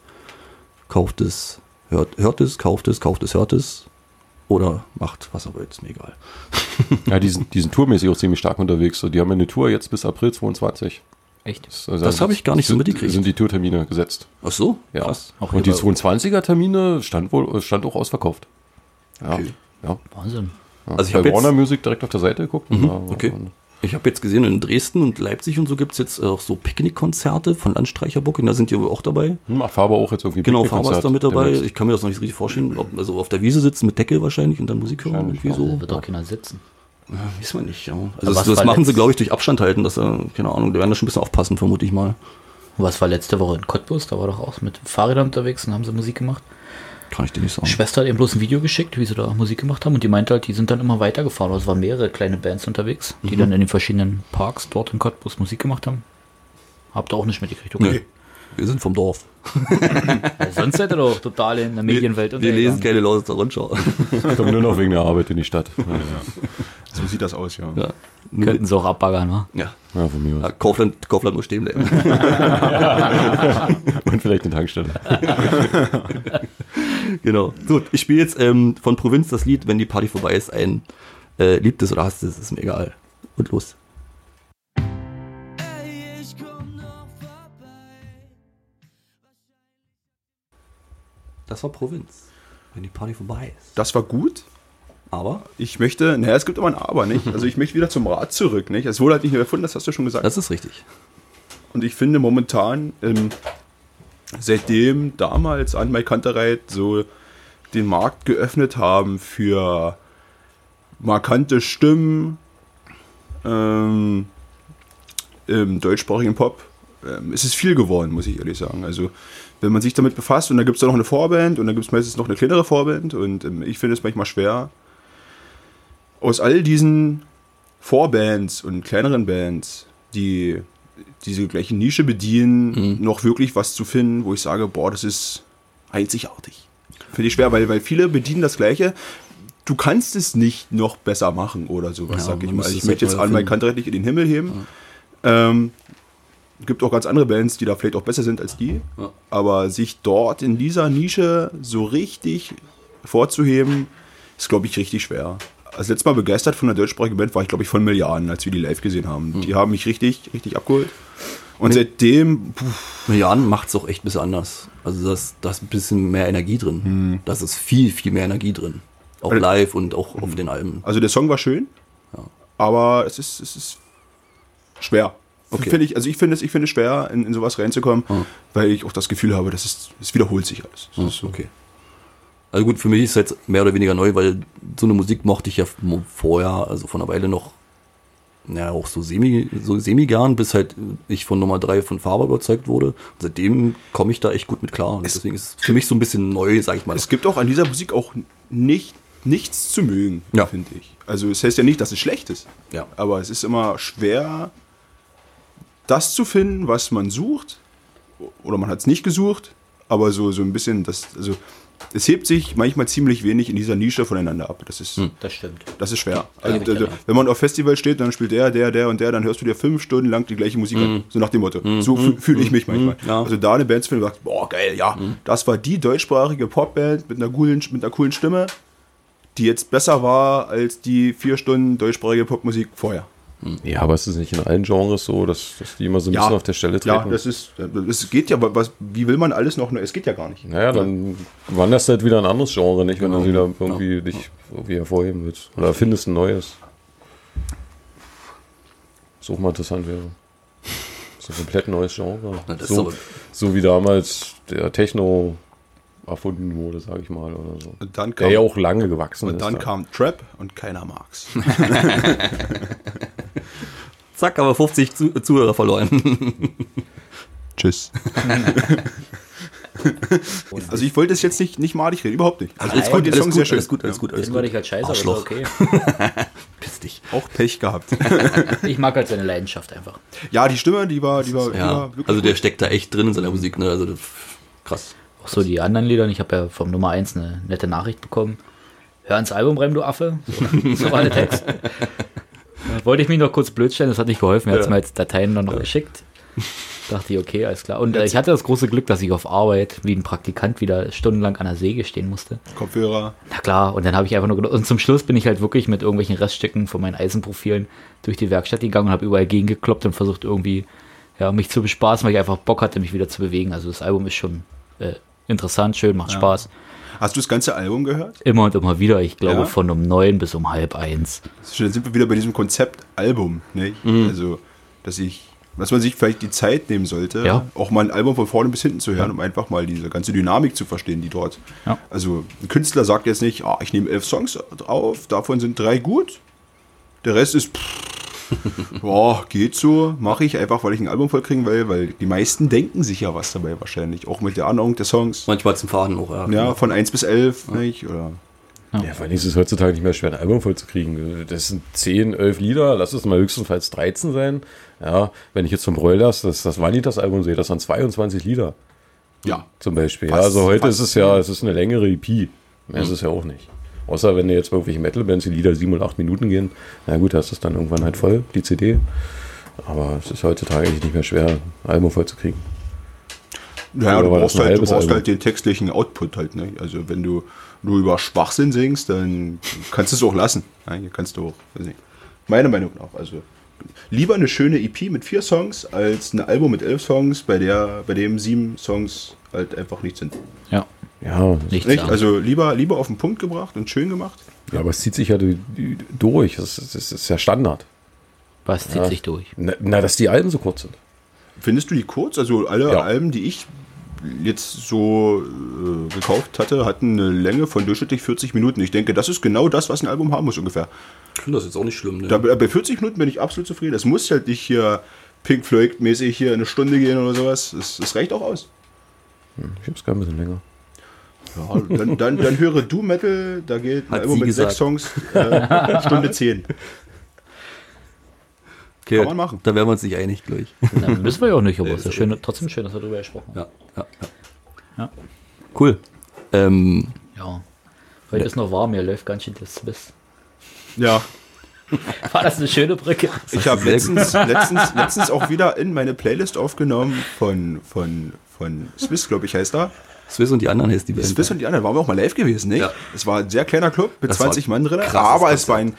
A: Kauft es, hört, hört es, kauft es, kauft es, hört es. Oder macht was aber jetzt mir egal.
D: Ja, die sind, die sind tourmäßig auch ziemlich stark unterwegs. So, die haben eine Tour jetzt bis April 22.
C: Echt?
D: Das, also
A: Das habe ich gar nicht so
D: sind,
A: mitgekriegt.
D: Sind die Tourtermine gesetzt.
A: Ach so?
D: Ja.
A: Krass.
C: Auch
D: Und die
C: über-
D: 22er-Termine stand wohl stand auch ausverkauft. Ja.
A: Okay.
D: ja.
C: Wahnsinn.
D: ja.
A: Also ich
D: Bei
A: hab jetzt-
D: Warner Music direkt auf der Seite geguckt. und
A: Mhm, okay. Ich habe jetzt gesehen, in Dresden und Leipzig und so gibt's jetzt auch so Picknickkonzerte von Landstreicherburg. Und da sind die auch dabei.
D: Hm, Macht Faber auch jetzt irgendwie
A: Genau, Faber ist da mit dabei.
D: demnächst.
A: Ich kann mir das noch nicht richtig vorstellen. Ob, also auf der Wiese sitzen mit Deckel wahrscheinlich und dann Musik hören. Irgendwie so.
C: wird doch keiner sitzen.
A: Ja, weiß man nicht, ja. Also das,
C: was
A: das machen sie, glaube ich, durch Abstand halten. Dass, er, keine Ahnung, die werden da schon ein bisschen aufpassen, vermute ich mal.
C: Was war letzte Woche in Cottbus? Da war doch auch mit Fahrrädern unterwegs und haben sie Musik gemacht.
A: Kann ich dir nicht sagen.
C: Schwester hat eben bloß ein Video geschickt, wie sie da Musik gemacht haben und die meinte halt, die sind dann immer weitergefahren. Also es waren mehrere kleine Bands unterwegs, die dann in den verschiedenen Parks dort in Cottbus Musik gemacht haben. Habt ihr auch nicht mitgekriegt, okay?
A: Nee. Wir sind vom Dorf.
C: Weil sonst hätte doch total in der Medienwelt
A: Wir lesen
C: untergegangen.
A: keine Lausitzer Rundschau.
D: Ich komme nur noch wegen der Arbeit in die Stadt. Ja,
B: So sieht das aus, ja.
A: ja.
C: Könnten sie auch abbaggern, ne?
A: ja.
D: ja, von mir
A: ja
D: aus.
A: Kaufland, Kaufland muss stehen bleiben.
D: Und vielleicht eine Tankstelle.
A: Genau. Gut, ich spiele jetzt ähm, von Provinz das Lied, wenn die Party vorbei ist, ein äh, liebt es oder hasst es, ist mir egal. Und los. Das war Provinz. Wenn die Party vorbei ist.
B: Das war gut.
A: Aber
B: Ich möchte, naja, es gibt immer ein Aber, nicht? Also ich möchte wieder zum Rad zurück, nicht? Es wurde halt nicht mehr erfunden, das hast du schon gesagt.
A: das ist richtig.
B: Und ich finde momentan, ähm, seitdem damals an Mike Kantereit so den Markt geöffnet haben für markante Stimmen ähm, im deutschsprachigen Pop, ähm, ist es viel geworden, muss ich ehrlich sagen. Also wenn man sich damit befasst und da gibt es da noch eine Vorband und da gibt es meistens noch eine kleinere Vorband und ähm, ich finde es manchmal schwer, aus all diesen Vorbands und kleineren Bands, die diese gleiche Nische bedienen, noch wirklich was zu finden, wo ich sage, boah, das ist einzigartig. Finde ich schwer, weil, weil viele bedienen das Gleiche. Du kannst es nicht noch besser machen oder sowas,
A: Ja,
B: sag ich mal. Also ich möchte
A: halt
B: jetzt an mein. Kantereit nicht in den Himmel heben. Ähm, gibt auch ganz andere Bands, die da vielleicht auch besser sind als die.
A: Ja.
B: Aber sich dort in dieser Nische so richtig vorzuheben, ist, glaube ich, richtig schwer. Als letztes Mal begeistert von der deutschsprachigen Band war ich, glaube ich, von Milliarden, als wir die live gesehen haben. Die haben mich richtig, richtig abgeholt. Und seitdem, puh,
A: Jan macht es auch echt ein bisschen anders. Also das, da ist ein bisschen mehr Energie drin. Da ist viel, viel mehr Energie drin. Auch
B: Also-
A: live und auch auf den Alben.
B: also der Song war schön, aber es ist, es ist schwer.
A: Okay.
B: Finde ich, also ich finde es, ich finde es schwer, in, in sowas reinzukommen,
A: Hm.
B: weil ich auch das Gefühl habe, dass es, es wiederholt sich alles. Das ist so.
A: Okay. Also gut, für mich ist es jetzt mehr oder weniger neu, weil so eine Musik mochte ich ja vorher, also vor einer Weile noch, ja, auch so semi, so semi gern, bis halt ich von Nummer 3 von Faber überzeugt wurde. Und seitdem komme ich da echt gut mit klar. Und deswegen ist es für mich so ein bisschen neu, sag ich mal.
B: Es gibt auch an dieser Musik auch nicht, nichts zu mögen,
A: Ja.
B: finde ich. Also es heißt ja nicht, dass es schlecht ist.
A: Ja.
B: Aber es ist immer schwer, das zu finden, was man sucht. Oder man hat es nicht gesucht, aber so, so ein bisschen, das, also es hebt sich manchmal ziemlich wenig in dieser Nische voneinander ab. Das ist,
C: Das stimmt.
B: das ist schwer. Also, also, wenn man auf Festival steht, dann spielt der, der, der und der, dann hörst du dir fünf Stunden lang die gleiche Musik an. So nach dem Motto. So fü- fühle ich mich manchmal.
A: Ja.
B: Also da eine Band zu finden, sagt, boah, geil, ja, das war die deutschsprachige Popband mit einer coolen, mit einer coolen Stimme, die jetzt besser war als die vier Stunden deutschsprachige Popmusik vorher.
D: Ja, aber es ist nicht in allen Genres so, dass, dass die immer so ein bisschen auf der Stelle
B: Ja,
D: treten.
B: das ist, es geht ja, aber was, wie will man alles noch, es geht ja gar nicht.
D: naja, dann wanderst du halt wieder ein anderes Genre, nicht? Wenn du wieder irgendwie dich irgendwie hervorheben willst. Oder findest ein neues. So mal interessant wäre. So ein komplett neues Genre.
A: Na, das ist
D: So,
A: aber-
D: so wie damals der Techno erfunden wurde, sag ich mal, oder so.
B: Und dann
D: Der
B: kam,
D: ja auch lange gewachsen
B: und
D: ist.
B: dann
D: da.
B: kam Trap und keiner mag's.
A: Zack, aber 50 Zu Zuhörer verloren.
B: Tschüss. also ich wollte es jetzt nicht, nicht malig reden, überhaupt nicht. Also
A: Alles
B: ich
A: gut,
B: fand den
A: alles
B: Song
A: gut,
B: sehr schön.
A: alles gut, alles gut, alles
C: Finden wir
A: gut.
C: dich halt scheiße,
A: Arschloch.
C: okay.
A: Piss dich.
B: Auch Pech gehabt.
C: Ich mag halt seine Leidenschaft einfach.
B: ja, die Stimme, die war, die war, die
A: Ja,
B: war wirklich
A: also der
B: gut.
A: steckt da echt drin in seiner Musik, ne? Also das, krass.
C: Auch so die anderen Lieder. Ich habe ja vom Nummer 1 eine nette Nachricht bekommen. Hör ins Album rein, du Affe. So, so war der Text. Wollte ich mich noch kurz blöd stellen, das hat nicht geholfen. Er hat es
A: Ja.
C: mir als Dateien dann noch geschickt. Dachte ich, okay, alles klar. Und äh, ich hatte das große Glück, dass ich auf Arbeit wie ein Praktikant wieder stundenlang an der Säge stehen musste.
B: Kopfhörer.
C: Na klar, und dann habe ich einfach nur und zum Schluss bin ich halt wirklich mit irgendwelchen Reststücken von meinen Eisenprofilen durch die Werkstatt gegangen und habe überall gegengekloppt und versucht irgendwie ja, mich zu bespaßen, weil ich einfach Bock hatte, mich wieder zu bewegen. Also das Album ist schon äh, interessant, schön, macht Spaß.
B: Hast du das ganze Album gehört?
C: Immer und immer wieder, ich glaube
B: Ja?
C: von um neun bis um halb eins.
B: Dann sind wir wieder bei diesem Konzept Album. Nicht? Also, dass ich, dass man sich vielleicht die Zeit nehmen sollte,
C: Ja.
B: auch mal ein Album von vorne bis hinten zu hören, um einfach mal diese ganze Dynamik zu verstehen, die dort.
C: Ja.
B: Also ein Künstler sagt jetzt nicht, ah, ich nehme elf Songs auf, davon sind drei gut, der Rest ist pff, boah, geht so, mache ich einfach, weil ich ein Album vollkriegen will, weil die meisten denken sich ja was dabei wahrscheinlich, auch mit der Anordnung der Songs.
A: Manchmal zum Faden auch, ja.
B: Ja, von 1 bis 11, nicht? Oder
D: Ja, vor allem ist es heutzutage nicht mehr schwer, ein Album vollzukriegen. Das sind 10, 11 Lieder, lass es mal höchstenfalls 13 sein. Ja, wenn ich jetzt vom Broilers das, das Vanitas-Album sehe, das sind 22 Lieder
B: ja.
D: zum Beispiel. Ja,
B: Fast-
D: also heute
B: fast.
D: ist es ja, es ist eine längere EP. Mehr ist es ja auch nicht. Außer wenn du jetzt bei irgendwelchen Metal-Bands die Lieder 7 oder 8 Minuten gehen, na gut, da ist es dann irgendwann halt voll, die CD. Aber es ist heutzutage eigentlich nicht mehr schwer, ein Album vollzukriegen.
B: Ja, du brauchst, halt, du brauchst halt den textlichen Output halt. Ne? Also wenn du nur über Schwachsinn singst, dann kannst du es auch lassen. Ja, hier kannst du auch, weiß nicht. Meiner Meinung nach. Also lieber eine schöne EP mit vier Songs als ein Album mit elf Songs, bei der, bei dem sieben Songs halt einfach nicht sind.
C: Ja,
D: Ja,
B: Nicht?
C: sagen.
B: Also lieber, lieber auf den Punkt gebracht und schön gemacht.
D: ja, aber es zieht sich ja du- du- durch. Das ist, das ist ja Standard.
C: Was zieht
D: ja.
C: sich durch?
D: Na, na, dass die Alben so kurz sind.
B: Findest du die kurz? Also alle
D: Ja.
B: Alben, die ich jetzt so äh, gekauft hatte, hatten eine Länge von durchschnittlich 40 Minuten. Ich denke, das ist genau das, was ein Album haben muss ungefähr.
A: Ich finde das jetzt auch nicht schlimm, ne?
B: Da, bei 40 Minuten bin ich absolut zufrieden. Das muss halt nicht hier Pink Floyd-mäßig hier eine Stunde gehen oder sowas. Das, das reicht auch aus.
D: Ich hab's gar ein bisschen länger.
B: Ja, dann, dann, dann höre du Metal, da geht ein
A: Hat
B: Album
A: sie
B: mit sechs. Songs, äh, Stunde 10.
A: okay,
B: kann man machen.
A: Da wären wir uns nicht einig, glaube ich.
C: Na, müssen wir ja auch nicht, aber es ist schön, trotzdem schön, dass wir darüber gesprochen haben.
A: ja, ja, ja.
C: Ja.
A: Cool. Ähm,
C: Ja. Heute ist noch warm, hier läuft ganz schön das Swiss.
B: Ja,
C: War das eine schöne Brücke?
B: ich habe letztens, letztens, letztens auch wieder in meine Playlist aufgenommen von, von, von Swiss, glaube ich, heißt da.
A: Swiss und die anderen heißt die Band.
B: Swiss und die anderen waren wir auch mal live gewesen, nicht?
A: Ja.
B: Es war ein sehr kleiner Club mit
A: Das war
B: 20 Mann drin, aber es
A: Konzert.
B: war ein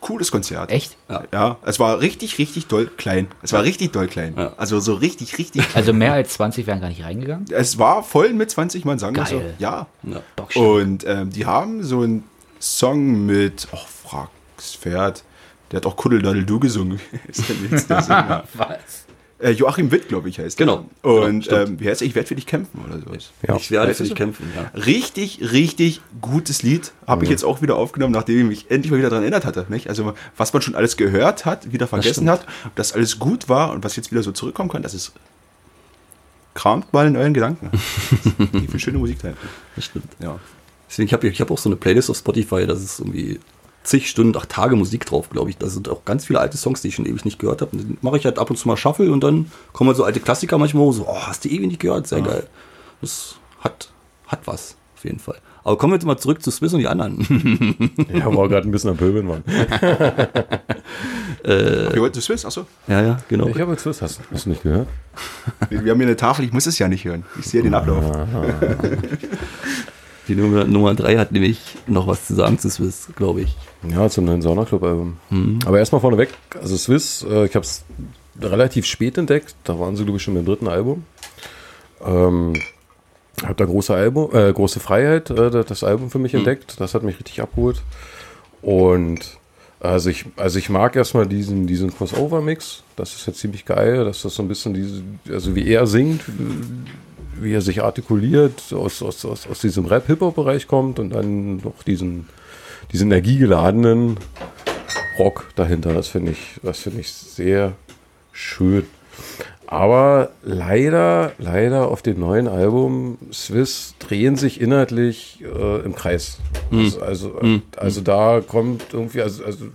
B: cooles Konzert.
C: Echt?
B: Ja, es war richtig, richtig doll klein. Es war richtig doll klein.
A: Ja.
B: Also so richtig, richtig klein.
C: Also mehr als 20 wären gar nicht reingegangen?
B: Es war voll mit 20 Mann, sagen wir so. Ja.
A: Ja.
B: Und ähm, die haben so einen Song mit, ach, frag's Pferd. Der hat auch Kuddeldadel Du gesungen. Ist der Sänger?
C: Was?
B: Äh, Joachim Witt, glaube ich, heißt der.
A: Genau.
B: Und
A: Genau,
B: ähm, wie heißt er? Ich werde für dich kämpfen oder sowas.
D: Ja.
A: Ich werde für dich kämpfen, ja.
B: Richtig, richtig gutes Lied. Habe ich jetzt auch wieder aufgenommen, nachdem ich mich endlich mal wieder daran erinnert hatte. Nicht? Also, was man schon alles gehört hat, wieder vergessen
A: stimmt.
B: hat, dass alles gut war und was jetzt wieder so zurückkommen kann, das ist. Kramt mal in euren Gedanken. Wie viel schöne Musik da.
A: Das stimmt.
B: Ja.
A: Deswegen, ich habe ich hab auch so eine Playlist auf Spotify, das ist irgendwie zig Stunden, acht Tage Musik drauf, glaube ich. Da sind auch ganz viele alte Songs, die ich schon ewig nicht gehört habe. Dann mache ich halt ab und zu mal Shuffle und dann kommen halt so alte Klassiker manchmal hoch, so, oh, hast du ewig nicht gehört, sehr geil. Das hat, hat was, auf jeden Fall. Aber kommen wir jetzt mal zurück zu Swiss und die anderen.
D: Ja, war gerade ein bisschen am Pöbeln, Mann.
B: Wir wollten zu Swiss, achso.
A: ja, ja, genau.
D: Ich habe jetzt was, hast, hast du nicht gehört?
B: Wir wir haben hier eine Tafel, ich muss es ja nicht hören. Ich sehe den Ablauf.
A: Die Nummer, Nummer drei hat nämlich noch was zu sagen zu Swiss, glaube ich.
D: Ja, zum neuen Saunaclub-Album. Aber erstmal vorneweg, also Swiss, äh, ich habe es relativ spät entdeckt, da waren sie, glaube ich, schon beim dritten Album. Ähm, habe da große Album, äh, große Freiheit, äh, das- Album für mich entdeckt. Das hat mich richtig abgeholt. Und also ich, also ich mag erstmal diesen, diesen Crossover-Mix. Das ist ja ziemlich geil, dass das so ein bisschen diese, also wie er singt, wie er sich artikuliert, aus, aus, aus, aus diesem Rap-Hip-Hop-Bereich kommt und dann noch diesen, diesen energiegeladenen Rock dahinter. Das finde ich, das finde ich sehr schön. Aber leider, leider auf dem neuen Album Swiss drehen sich inhaltlich äh, im Kreis. Also, also, also da kommt irgendwie, also, also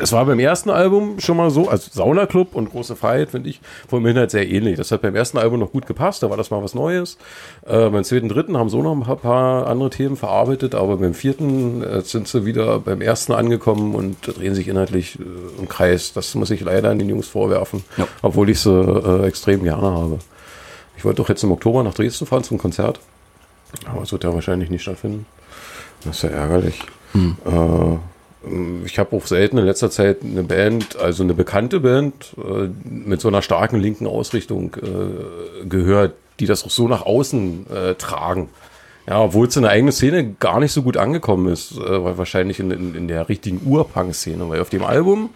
D: es war beim ersten Album schon mal so, also Sauna Club und Große Freiheit finde ich vom Inhalt sehr ähnlich. Das hat beim ersten Album noch gut gepasst, da war das mal was Neues. Äh, beim zweiten, dritten haben so noch ein paar, andere Themen verarbeitet, aber beim vierten äh, sind sie wieder beim ersten angekommen und drehen sich inhaltlich äh, im Kreis. Das muss ich leider an den Jungs vorwerfen,
A: Ja.
D: obwohl ich sie äh, extrem gerne habe. Ich wollte doch jetzt im Oktober nach Dresden fahren zum Konzert, aber es wird ja wahrscheinlich nicht stattfinden. Das ist ja ärgerlich. Äh, ich habe auch selten in letzter Zeit eine Band, also eine bekannte Band, äh, mit so einer starken linken Ausrichtung äh, gehört, die das auch so nach außen äh, tragen. Ja, obwohl es in der eigenen Szene gar nicht so gut angekommen ist, äh, weil wahrscheinlich in, in, in der richtigen Urpunk-Szene, weil auf dem Album,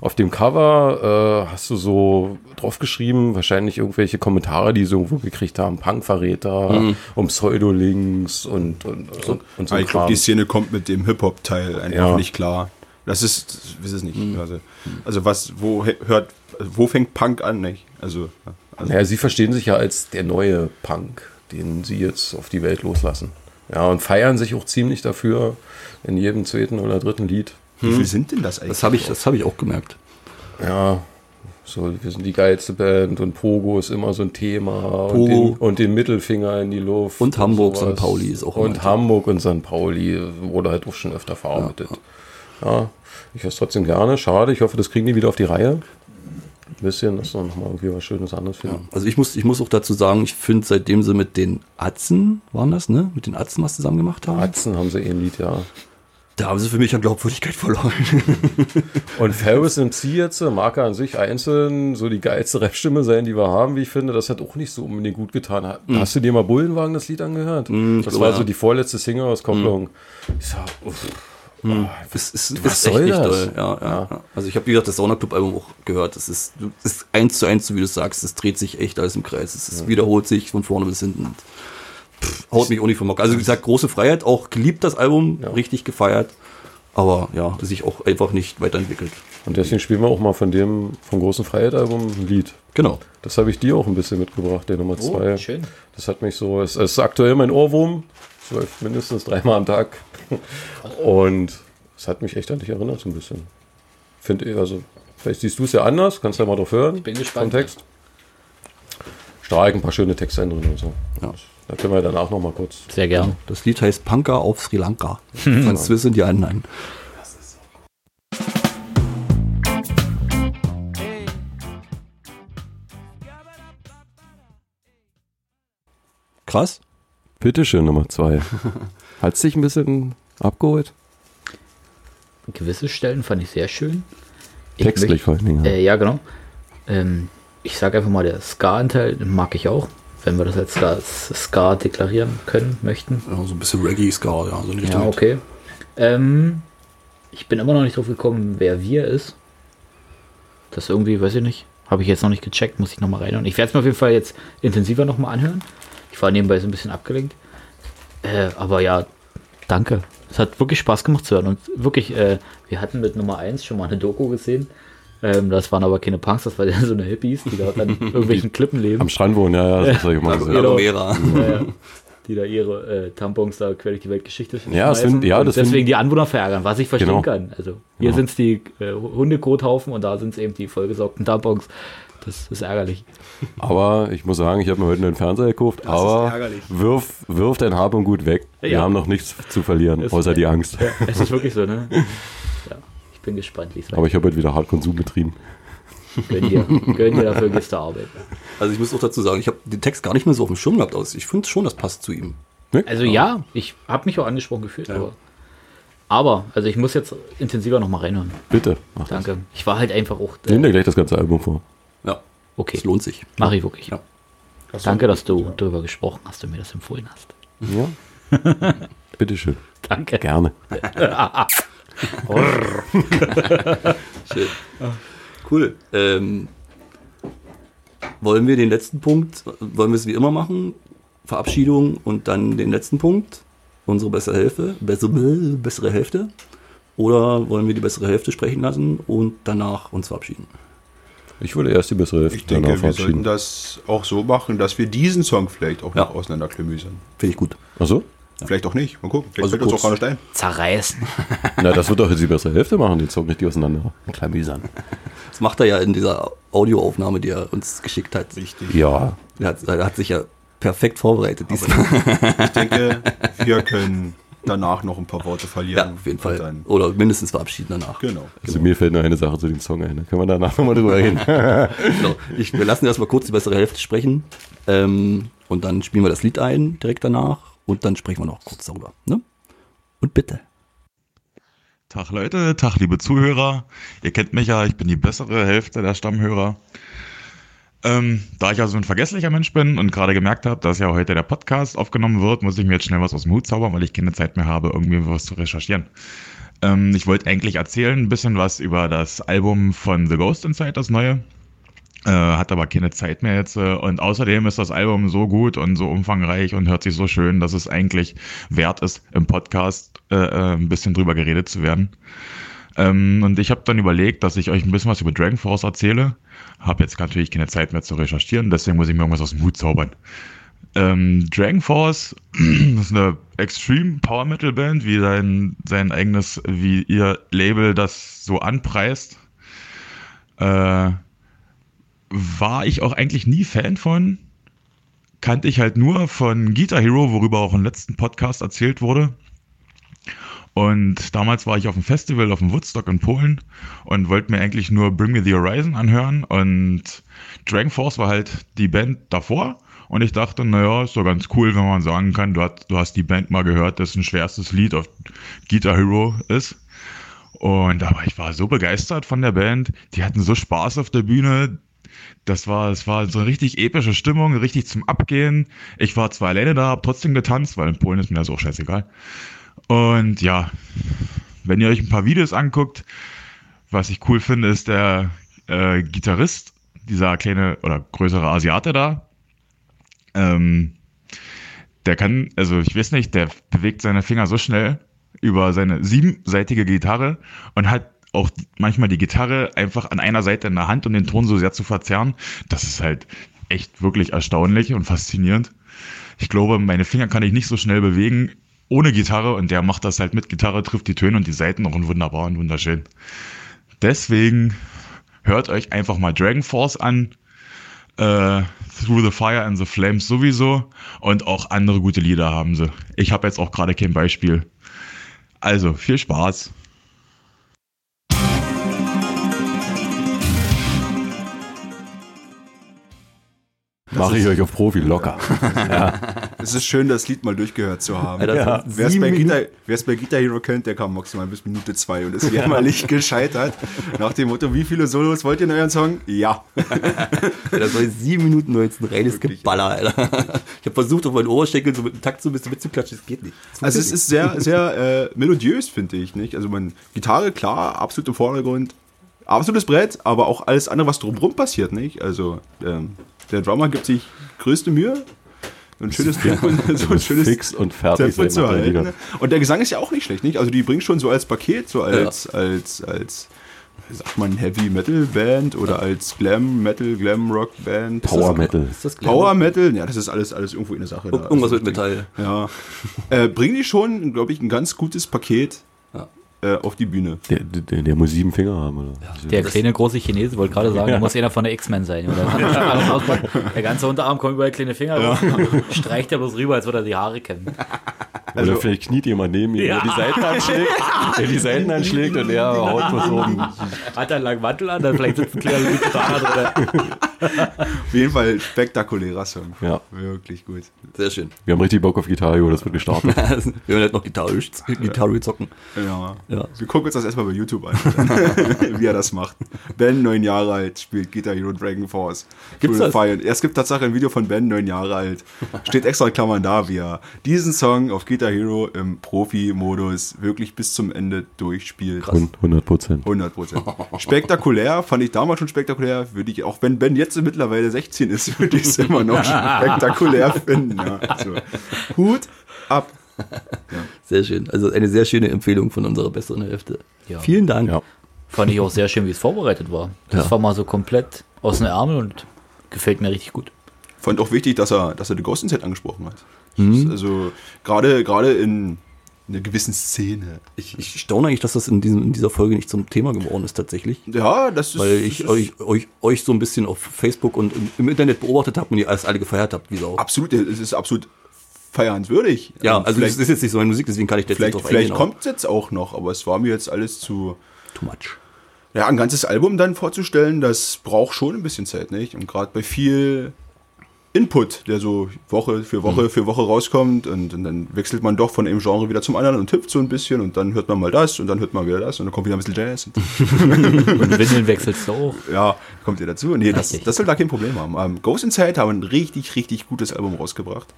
D: auf dem Cover äh, hast du so drauf geschrieben, wahrscheinlich irgendwelche Kommentare, die sie irgendwo gekriegt haben, Punkverräter, um Pseudolinks und, und, und, und so
B: ich glaube, die Szene kommt mit dem Hip-Hop-Teil einfach
D: Ja.
B: nicht klar. Das ist, ich weiß es nicht. Also, also was, wo hört, wo fängt Punk an, nicht? Also, also
D: Naja, sie verstehen sich ja als der neue Punk, den sie jetzt auf die Welt loslassen. Ja, und feiern sich auch ziemlich dafür in jedem zweiten oder dritten Lied.
B: wie viel sind denn das eigentlich?
A: Das habe ich, das hab ich auch gemerkt.
D: Ja, so, wir sind die geilste Band und Pogo ist immer so ein Thema. Und,
A: Pogo.
D: den, und den Mittelfinger in die Luft.
A: Und Hamburg,
D: sowas.
A: St. Pauli ist auch immer
D: Und. Hamburg und St. Pauli wurde halt auch schon öfter verarbeitet. Ja, ich höre es trotzdem gerne. Schade, ich hoffe, das kriegen die wieder auf die Reihe. Ein bisschen, dass wir nochmal irgendwie was Schönes anderes finden.
A: Also ich muss, ich muss auch dazu sagen, ich finde, seitdem sie mit den Atzen, waren das, ne? Mit den Atzen was zusammen gemacht haben,
D: Atzen haben sie eh ein Lied, ja.
A: da haben sie für mich an Glaubwürdigkeit verloren.
D: Und Ferris MC jetzt, mag er an sich einzeln so die geilste Rap-Stimme sein, die wir haben, wie ich finde, das hat auch nicht so unbedingt gut getan. Hast du dir mal Bullenwagen das Lied angehört?
A: Ich
D: das war
A: ja.
D: so die vorletzte Single aus Kopplung. Ich sag, uff,
A: Es ist,
D: Was
A: ist echt
D: soll
A: nicht
D: das?
A: doll. Ja, ja, ja. Also ich habe, wie gesagt, das Sauna Club Album auch gehört. Es ist, es ist eins zu eins, so wie du sagst. Es dreht sich echt alles im Kreis. Es ist, wiederholt sich von vorne bis hinten. Pff, haut mich auch nicht vom Mock. Also wie gesagt, große Freiheit, auch geliebt das Album, richtig gefeiert. Aber ja, sich auch einfach nicht weiterentwickelt.
D: Und deswegen spielen wir auch mal von dem, vom großen Freiheit-Album ein Lied.
A: Genau.
D: Das habe ich dir auch ein bisschen mitgebracht, der Nummer zwei.
C: Oh, schön.
D: Das hat mich so, es es ist aktuell mein Ohrwurm. Es läuft mindestens dreimal am Tag. Und es hat mich echt an dich erinnert, so ein bisschen. Finde ich, also, vielleicht siehst du es ja anders, kannst ja mal drauf hören. Ich
C: bin gespannt.
D: Vom Text. Stark, ein paar schöne Texte drin und so.
A: Ja.
D: Da können wir danach noch mal kurz.
C: Sehr gern.
A: Das Lied heißt Punker auf Sri Lanka. Von Swiss und die anderen. Krass.
D: Bitteschön, Nummer zwei. Hat's dich ein bisschen abgeholt?
C: Gewisse Stellen fand ich sehr schön. Ich
D: Textlich
C: möchte-
D: vor allen Dingen. ja.
C: Äh, ja, genau. Ähm, ich sage einfach mal, der Ska-Anteil mag ich auch, wenn wir das als Ska, Ska deklarieren können, möchten.
A: Ja, so ein bisschen Reggae-Ska, ja, so Richtung.
C: Ja, okay. Ähm, ich bin immer noch nicht drauf gekommen, wer wir ist. Das irgendwie, weiß ich nicht. Habe ich jetzt noch nicht gecheckt, muss ich nochmal reinhören. Ich werde es mir auf jeden Fall jetzt intensiver nochmal anhören. Ich war nebenbei so ein bisschen abgelenkt. Äh, aber ja, danke. Es hat wirklich Spaß gemacht zu hören. Und wirklich, äh, wir hatten mit Nummer 1 schon mal eine Doku gesehen. Ähm, das waren aber keine Punks, das waren ja so eine Hippies, die da an irgendwelchen Klippen leben.
D: Am Strand wohnen, ja, ja, das habe ich mal gesehen.
C: Genau. Ja, ja. die da ihre äh, Tampons da quer durch die Weltgeschichte
D: Ja, das find- ja,
C: und
D: das
C: deswegen
D: find-
C: die Anwohner verärgern, was ich verstehen
D: Genau.
C: kann. Also hier
D: Ja.
C: sind es die äh, Hundekothaufen und da sind es eben die vollgesaugten Tampons. Das ist ärgerlich.
D: Aber ich muss sagen, ich habe mir heute einen Fernseher gekauft,
B: ist
D: aber wirf, wirf dein Hab und Gut weg. Wir
C: Ja.
D: haben noch nichts zu verlieren,
C: Ist-
D: außer die Angst.
C: Ja, es ist wirklich so, ne? Ja, ich bin gespannt, wie es
D: Aber ich habe heute wieder Hartkonsum betrieben.
C: Gönn dir, gönn dir dafür gehst du arbeiten.
A: Also ich muss auch dazu sagen, ich habe den Text gar nicht mehr so auf dem Schirm gehabt aus. Ich finde schon, das passt zu ihm.
C: Also ja, ich habe mich auch angesprochen gefühlt, aber, aber also ich muss jetzt intensiver nochmal reinhören.
D: Bitte, mach das.
C: Danke. Ich war halt einfach auch.
D: Nimm dir gleich das ganze Album vor.
A: Ja,
C: okay,
A: es lohnt sich.
C: mache ich wirklich.
A: Ja.
C: Danke, dass du darüber gesprochen hast und mir das empfohlen hast.
D: Ja. Bitteschön.
C: Danke.
D: Gerne.
A: Schön. Cool. Ähm, wollen wir den letzten Punkt, wollen wir es wie immer machen? Verabschiedung und dann den letzten Punkt, unsere bessere Hälfte, bessere, bessere Hälfte. Oder wollen wir die bessere Hälfte sprechen lassen und danach uns verabschieden?
D: Ich würde erst die bessere Hälfte
B: Ich denke, wir sollten das auch so machen, dass wir diesen Song vielleicht auch
A: Ja.
B: noch auseinanderklamüsern.
A: Finde ich gut.
D: Achso?
B: Vielleicht auch nicht. Mal gucken. Vielleicht
A: Also
B: fällt uns
A: kurz.
B: auch gar nicht ein.
C: Zerreißen.
D: Na, das wird doch jetzt die bessere Hälfte machen, den Song richtig auseinander. Klamüsern.
A: Das macht er ja in dieser Audioaufnahme, die er uns geschickt hat.
B: Richtig.
D: Ja.
A: Er hat, er hat sich ja perfekt vorbereitet diesmal.
B: Ich denke, wir können danach noch ein paar Worte verlieren.
A: Ja, auf jeden Fall.
B: Dann,
A: Oder mindestens verabschieden danach.
B: genau.
D: Also mir fällt nur eine Sache zu dem Song ein. Da können wir danach nochmal drüber reden.
A: Genau. Ich, wir lassen erstmal kurz die bessere Hälfte sprechen. Ähm, und dann spielen wir das Lied ein, direkt danach. Und dann sprechen wir noch kurz darüber. Ne? Und bitte.
F: Tag Leute, Tag liebe Zuhörer. Ihr kennt mich ja, ich bin die bessere Hälfte der Stammhörer. Ähm, da ich also ein vergesslicher Mensch bin und gerade gemerkt habe, dass ja heute der Podcast aufgenommen wird, muss ich mir jetzt schnell was aus dem Hut zaubern, weil ich keine Zeit mehr habe, irgendwie was zu recherchieren. Ähm, ich wollte eigentlich erzählen ein bisschen was über das Album von The Ghost Inside, das neue. Äh, hat aber keine Zeit mehr jetzt. Äh, und außerdem ist das Album so gut und so umfangreich und hört sich so schön, dass es eigentlich wert ist, im Podcast äh, äh, ein bisschen drüber geredet zu werden. Ähm, und ich habe dann überlegt, dass ich euch ein bisschen was über Dragon Force erzähle. Habe jetzt natürlich keine Zeit mehr zu recherchieren, deswegen muss ich mir irgendwas aus dem Hut zaubern. Ähm, Dragon Force ist eine Extreme Power Metal Band, wie sein, sein eigenes, wie ihr Label das so anpreist. Äh, war ich auch eigentlich nie Fan von. Kannte ich halt nur von Guitar Hero, worüber auch im letzten Podcast erzählt wurde. Und damals war ich auf dem Festival auf dem Woodstock in Polen und wollte mir eigentlich nur Bring Me the Horizon anhören. Und Dragon Force war halt die Band davor. Und ich dachte, naja, ist doch ganz cool, wenn man sagen kann, du hast, du hast die Band mal gehört, dessen schwerstes Lied auf Guitar Hero ist. Und aber ich war so begeistert von der Band. Die hatten so Spaß auf der Bühne. Das war, es war so eine richtig epische Stimmung, richtig zum Abgehen. Ich war zwar alleine da, hab trotzdem getanzt, weil in Polen ist mir das auch scheißegal. Und ja, wenn ihr euch ein paar Videos anguckt, was ich cool finde, ist der äh, Gitarrist, dieser kleine oder größere Asiate da. Ähm, der kann, also ich weiß nicht, der bewegt seine Finger so schnell über seine siebenseitige Gitarre und hat auch manchmal die Gitarre einfach an einer Seite in der Hand, um den Ton so sehr zu verzerren. Das ist halt echt wirklich erstaunlich und faszinierend. Ich glaube, meine Finger kann ich nicht so schnell bewegen ohne Gitarre und der macht das halt mit Gitarre, trifft die Töne und die Seiten auch wunderbar und wunderschön. Deswegen hört euch einfach mal Dragon Force an. Äh, Through the Fire and the Flames sowieso und auch andere gute Lieder haben sie. Ich habe jetzt auch gerade kein Beispiel. Also, viel Spaß.
D: Mache ich euch auf Profi locker.
B: Es ist schön, das Lied mal durchgehört zu haben.
A: Alter,
B: ja. Wer es bei, bei Guitar Hero kennt, der kam maximal bis Minute zwei und ist jämmerlich gescheitert. Nach dem Motto, wie viele Solos wollt ihr in euren Song? Ja.
A: Das war 7 Minuten 19, reines
B: Wirklich,
A: Geballer, Alter. Ich habe versucht, auf meinen Oberschenkel so mit dem Takt so ein bisschen mitzuklatschen, das geht nicht. Das
B: Also es
A: funktioniert
B: ist sehr, sehr äh, melodiös, finde ich. nicht. Also man, Gitarre, klar, absolut im Vordergrund. absolutes Brett, aber auch alles andere, was drumherum passiert, nicht? Also, ähm, der Drummer gibt sich größte Mühe, so ein schönes Tempo, so ein schönes
D: Fix und fertig sein?
B: Und der Gesang ist ja auch nicht schlecht, nicht? Also die bringen schon so als Paket, so als, als, als, wie sagt man, Heavy Metal Band oder als Glam Metal, Glam Rock Band.
D: Power Metal.
A: Ist das Glamour?
B: Power Metal, ja, das ist alles, alles irgendwo in der Sache. da.
A: Irgendwas
B: Also,
A: mit Metall.
B: Ja. äh, bringen die schon, glaube ich, ein ganz gutes Paket
A: Ja.
B: Äh, auf die Bühne.
D: Der, der, der muss sieben Finger haben, oder?
C: Der kleine große Chinese, wollte gerade sagen, der muss einer von der X-Men sein. Oder? Der ganze Unterarm kommt überall kleine Finger raus. Streicht er bloß rüber, als würde er die Haare kennen.
D: Oder vielleicht kniet jemand neben ihm,
C: Ja.
D: der die Seiten anschlägt, der die Seiten anschlägt und er haut was oben.
C: Hat er einen langen Mantel an, dann vielleicht sitzt ein kleiner Gitarre drin.
B: Auf jeden Fall spektakulärer Song.
D: Ja.
B: Wirklich gut.
A: Sehr schön.
D: Wir haben richtig Bock auf Gitarre, das wird gestartet.
A: Wir werden halt noch Gitarre, Gitarre zocken.
B: Ja.
A: Ja.
B: Wir gucken uns das erstmal bei YouTube an, wie er das macht. Ben, neun Jahre alt, spielt Guitar Hero Dragon Force.
A: Gibt's das?
B: Ja, es gibt tatsächlich ein Video von Ben, neun Jahre alt. Steht extra in Klammern da, wie er diesen Song auf Guitar Hero im Profi-Modus wirklich bis zum Ende durchspielt.
D: Und 100 Prozent.
B: 100 Prozent. Spektakulär, fand ich damals schon spektakulär. Würde ich, auch wenn Ben jetzt mittlerweile 16 ist, würde ich es immer noch spektakulär finden. Ja. Also, Hut ab.
A: Sehr schön. Also eine sehr schöne Empfehlung von unserer besseren Hälfte.
C: Ja.
A: Vielen Dank.
D: Ja.
C: Fand ich auch sehr schön, wie es vorbereitet war. Das
A: Ja.
C: war mal so komplett aus dem Ärmel und gefällt mir richtig gut.
B: Fand auch wichtig, dass er, dass er The Ghost Set angesprochen hat.
A: Mhm.
B: Das Also gerade gerade in einer gewissen Szene.
A: Ich, ich staune eigentlich, dass das in, diesem, in dieser Folge nicht zum Thema geworden ist tatsächlich.
B: Ja, das ist.
A: Weil ich
B: das ist
A: euch, euch, euch so ein bisschen auf Facebook und im, Internet beobachtet habe und ihr alles alle gefeiert habt, wie Sau.
B: Absolut, es ist absolut feiernswürdig.
A: Ja,
B: Ähm,
A: also
B: vielleicht,
A: das ist jetzt nicht so meine Musik, deswegen kann ich jetzt
B: vielleicht,
A: nicht drauf
B: vielleicht kommt es jetzt auch noch, aber es war mir jetzt alles zu.
A: Too much.
B: Ja, ein ganzes Album dann vorzustellen, das braucht schon ein bisschen Zeit, nicht? Und gerade bei viel Input, der so Woche für Woche
A: Mhm.
B: für Woche rauskommt und, und dann wechselt man doch von einem Genre wieder zum anderen und hüpft so ein bisschen und dann hört man mal das und dann hört man wieder das und dann kommt wieder ein bisschen Jazz. Und
C: Windeln wechselst du auch.
B: ja, kommt ihr dazu? Nee, das, das soll da kein Problem haben. Ähm, Ghost Inside haben ein richtig, richtig gutes Album rausgebracht.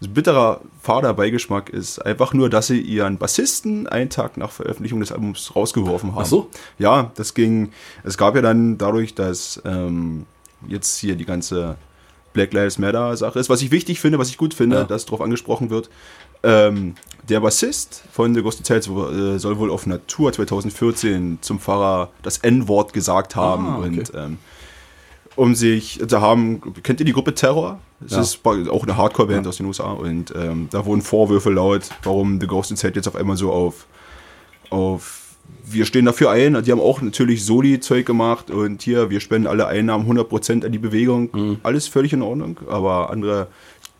B: Also bitterer, fader Beigeschmack ist einfach nur, dass sie ihren Bassisten einen Tag nach Veröffentlichung des Albums rausgeworfen haben.
A: Ach so?
B: Ja, das ging. Es gab ja dann dadurch, dass ähm, jetzt hier die ganze Black Lives Matter Sache ist, was ich wichtig finde, was ich gut finde,
A: Ja.
B: dass darauf angesprochen wird. Ähm, der Bassist von The Ghost soll, äh, soll wohl auf Natur 2014 zum Pfarrer das N-Wort gesagt haben
A: Ah, okay.
B: und ähm, um sich, da haben, kennt ihr die Gruppe Terror? Das
A: Ja.
B: ist auch eine Hardcore-Band aus den USA und ähm, da wurden Vorwürfe laut, warum The Ghost Inside jetzt auf einmal so auf, auf wir stehen dafür ein. Die haben auch natürlich Soli-Zeug gemacht und hier, wir spenden alle Einnahmen 100% an die Bewegung. Alles völlig in Ordnung, aber andere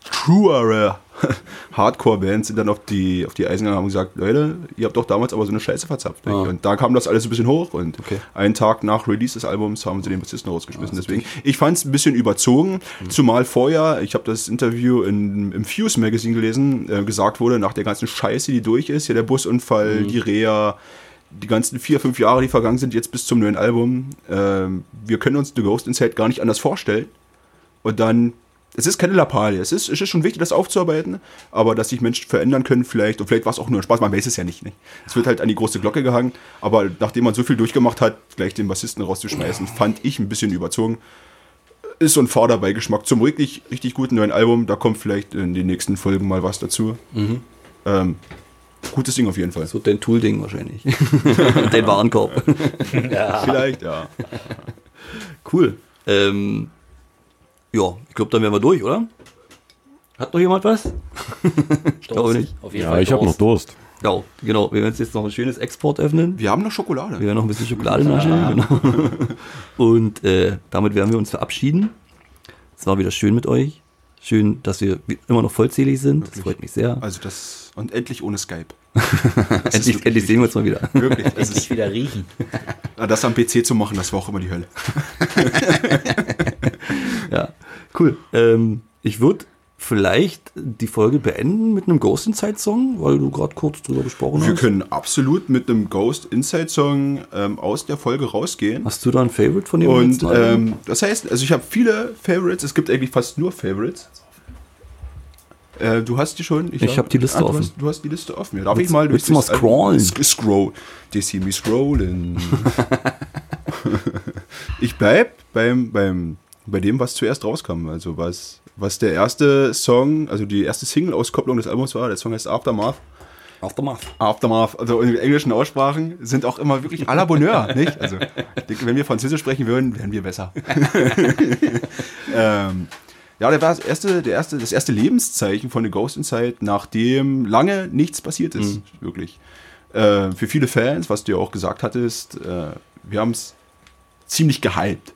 B: truere Hardcore-Bands sind dann auf die, auf die Eisen gegangen und haben gesagt, Leute, ihr habt doch damals aber so eine Scheiße verzapft.
A: Ah.
B: Und da kam das alles ein bisschen hoch und
A: Okay.
B: einen Tag nach Release des Albums haben sie den Bassisten rausgeschmissen. Deswegen, ich fand es ein bisschen überzogen, zumal vorher, ich habe das Interview in, im Fuse Magazine gelesen, äh, gesagt wurde, nach der ganzen Scheiße, die durch ist, ja der Busunfall, die Reha, die ganzen vier, fünf Jahre, die vergangen sind, jetzt bis zum neuen Album, ähm, wir können uns The Ghost Inside gar nicht anders vorstellen. Und dann, es ist keine Lappalie, es ist, es ist schon wichtig, das aufzuarbeiten, aber dass sich Menschen verändern können vielleicht, und vielleicht war es auch nur ein Spaß, man weiß es ja nicht. nicht. Es wird halt an die große Glocke gehangen, aber nachdem man so viel durchgemacht hat, gleich den Bassisten rauszuschmeißen, fand ich ein bisschen überzogen. Ist so ein Vorderbeigeschmack zum wirklich richtig guten neuen Album, da kommt vielleicht in den nächsten Folgen mal was dazu. Ähm, gutes Ding auf jeden Fall.
A: So dein Tool-Ding wahrscheinlich. dein Warenkorb.
B: Vielleicht, ja.
A: Cool. Ähm, ja, ich glaube, dann wären wir durch, oder? Hat noch jemand was? ich glaube nicht.
C: Auf jeden
D: Ja,
C: Fall
D: ich habe noch Durst.
A: Ja, genau. Wir werden uns jetzt noch ein schönes Export öffnen.
B: Wir haben noch Schokolade.
A: Wir werden noch ein bisschen Schokolade naschen. Genau. Und äh, damit werden wir uns verabschieden. Es war wieder schön mit euch. Schön, dass wir immer noch vollzählig sind. Das freut mich sehr.
B: Also das, und endlich ohne Skype.
A: endlich, endlich sehen wir uns mal wieder.
B: Wirklich. Das,
C: Endlich
B: ist,
C: wieder riechen.
B: das am PC zu machen, das war auch immer die Hölle.
A: Ja, cool. Ähm, ich würde vielleicht die Folge beenden mit einem Ghost Inside Song, weil du gerade kurz drüber gesprochen
B: Wir
A: hast.
B: können absolut mit einem Ghost Inside Song ähm, aus der Folge rausgehen.
A: Hast du da ein Favorite von dem
B: Und ähm, das heißt, also ich habe viele Favorites, es gibt eigentlich fast nur Favorites. Äh, du hast die schon?
A: Ich hab die Liste
B: du
A: offen.
B: Hast, du hast die Liste offen. Ja, darf
A: Willst-
B: ich mal
A: willst du mal scrollen?
B: Sk- Scroll. Die see me scrollen. Ich bleib beim, beim, bei dem, was zuerst rauskam. Also was, was der erste Song, also die erste Single-Auskopplung des Albums war. Der Song heißt Aftermath.
A: Aftermath.
B: Aftermath, also in englischen Aussprachen sind auch immer wirklich à la Bonheur, nicht? Also, ich wenn wir Französisch sprechen würden, wären wir besser. ähm, ja, der war das erste, der erste, das erste Lebenszeichen von The Ghost Inside, nachdem lange nichts passiert ist, wirklich. Äh, für viele Fans, was du ja auch gesagt hattest, äh, wir haben es ziemlich gehypt.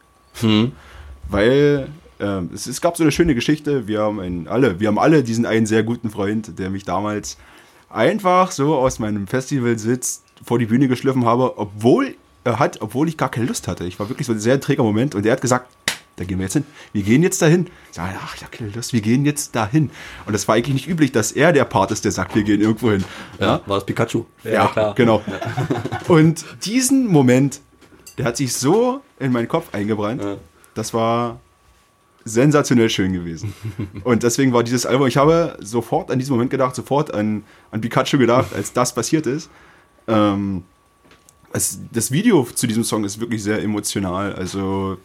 B: Weil äh, es, es gab so eine schöne Geschichte, wir haben einen, alle, wir haben alle diesen einen sehr guten Freund, der mich damals einfach so aus meinem Festivalsitz vor die Bühne geschliffen habe, obwohl er hat, obwohl ich gar keine Lust hatte. Ich war wirklich so ein sehr träger Moment und er hat gesagt, da gehen wir jetzt hin. Wir gehen jetzt dahin. Sage, ach, habe keine Lust, wir gehen jetzt dahin. Und das war eigentlich nicht üblich, dass er der Part ist, der sagt, wir gehen irgendwo hin.
A: Ja, war das Pikachu.
B: Ja, genau. Und diesen Moment, der hat sich so in meinen Kopf eingebrannt.
A: Ja.
B: Das war sensationell schön gewesen. Und deswegen war dieses Album, ich habe sofort an diesen Moment gedacht, sofort an, an Pikachu gedacht, als das passiert ist. Ähm, es, das Video zu diesem Song ist wirklich sehr emotional. Also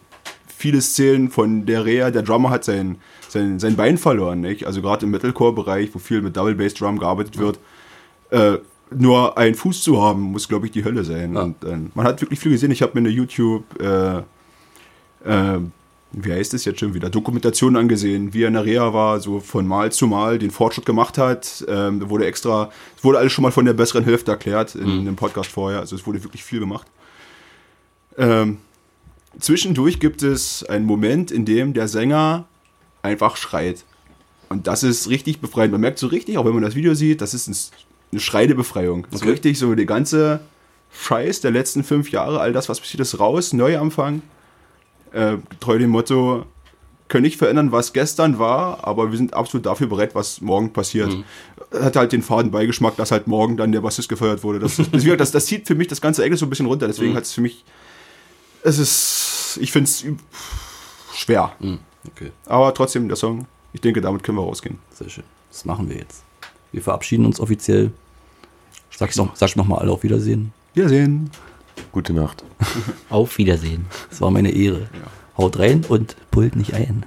B: viele Szenen von der Rea, der Drummer hat sein, sein, sein Bein verloren, nicht? Also gerade im Metalcore-Bereich, wo viel mit Double Bass Drum gearbeitet wird, äh, nur einen Fuß zu haben, muss, glaube ich, die Hölle sein.
A: Ja.
B: Und äh, man hat wirklich viel gesehen. Ich habe mir eine YouTube, äh, äh, wie heißt es jetzt schon wieder, Dokumentation angesehen, wie er in der Reha war, so von Mal zu Mal den Fortschritt gemacht hat. Ähm, wurde extra, es wurde alles schon mal von der besseren Hälfte erklärt in einem Podcast vorher. Also es wurde wirklich viel gemacht. Ähm, zwischendurch gibt es einen Moment, in dem der Sänger einfach schreit. Und das ist richtig befreiend. Man merkt so richtig, auch wenn man das Video sieht, das ist ein, eine schreiende Befreiung. So
A: Okay.
B: richtig so der ganze Scheiß der letzten fünf Jahre, all das, was passiert ist, raus, Neuanfang. Äh, treu dem Motto, können nicht verändern, was gestern war, aber wir sind absolut dafür bereit, was morgen passiert. Hat halt den faden Beigeschmack, dass halt morgen dann der Bassist gefeuert wurde. Das, das, das, das zieht für mich das ganze Englisch so ein bisschen runter. Deswegen hat es für mich, es ist, ich finde es schwer.
A: Okay,
B: Aber trotzdem der Song, ich denke, damit können wir rausgehen.
A: sehr schön. Das machen wir jetzt. Wir verabschieden uns offiziell. Sag's noch, sag noch mal alle auf Wiedersehen.
B: Wiedersehen.
D: Gute Nacht.
C: Auf Wiedersehen.
A: Es war meine Ehre. Haut rein und pullt nicht ein.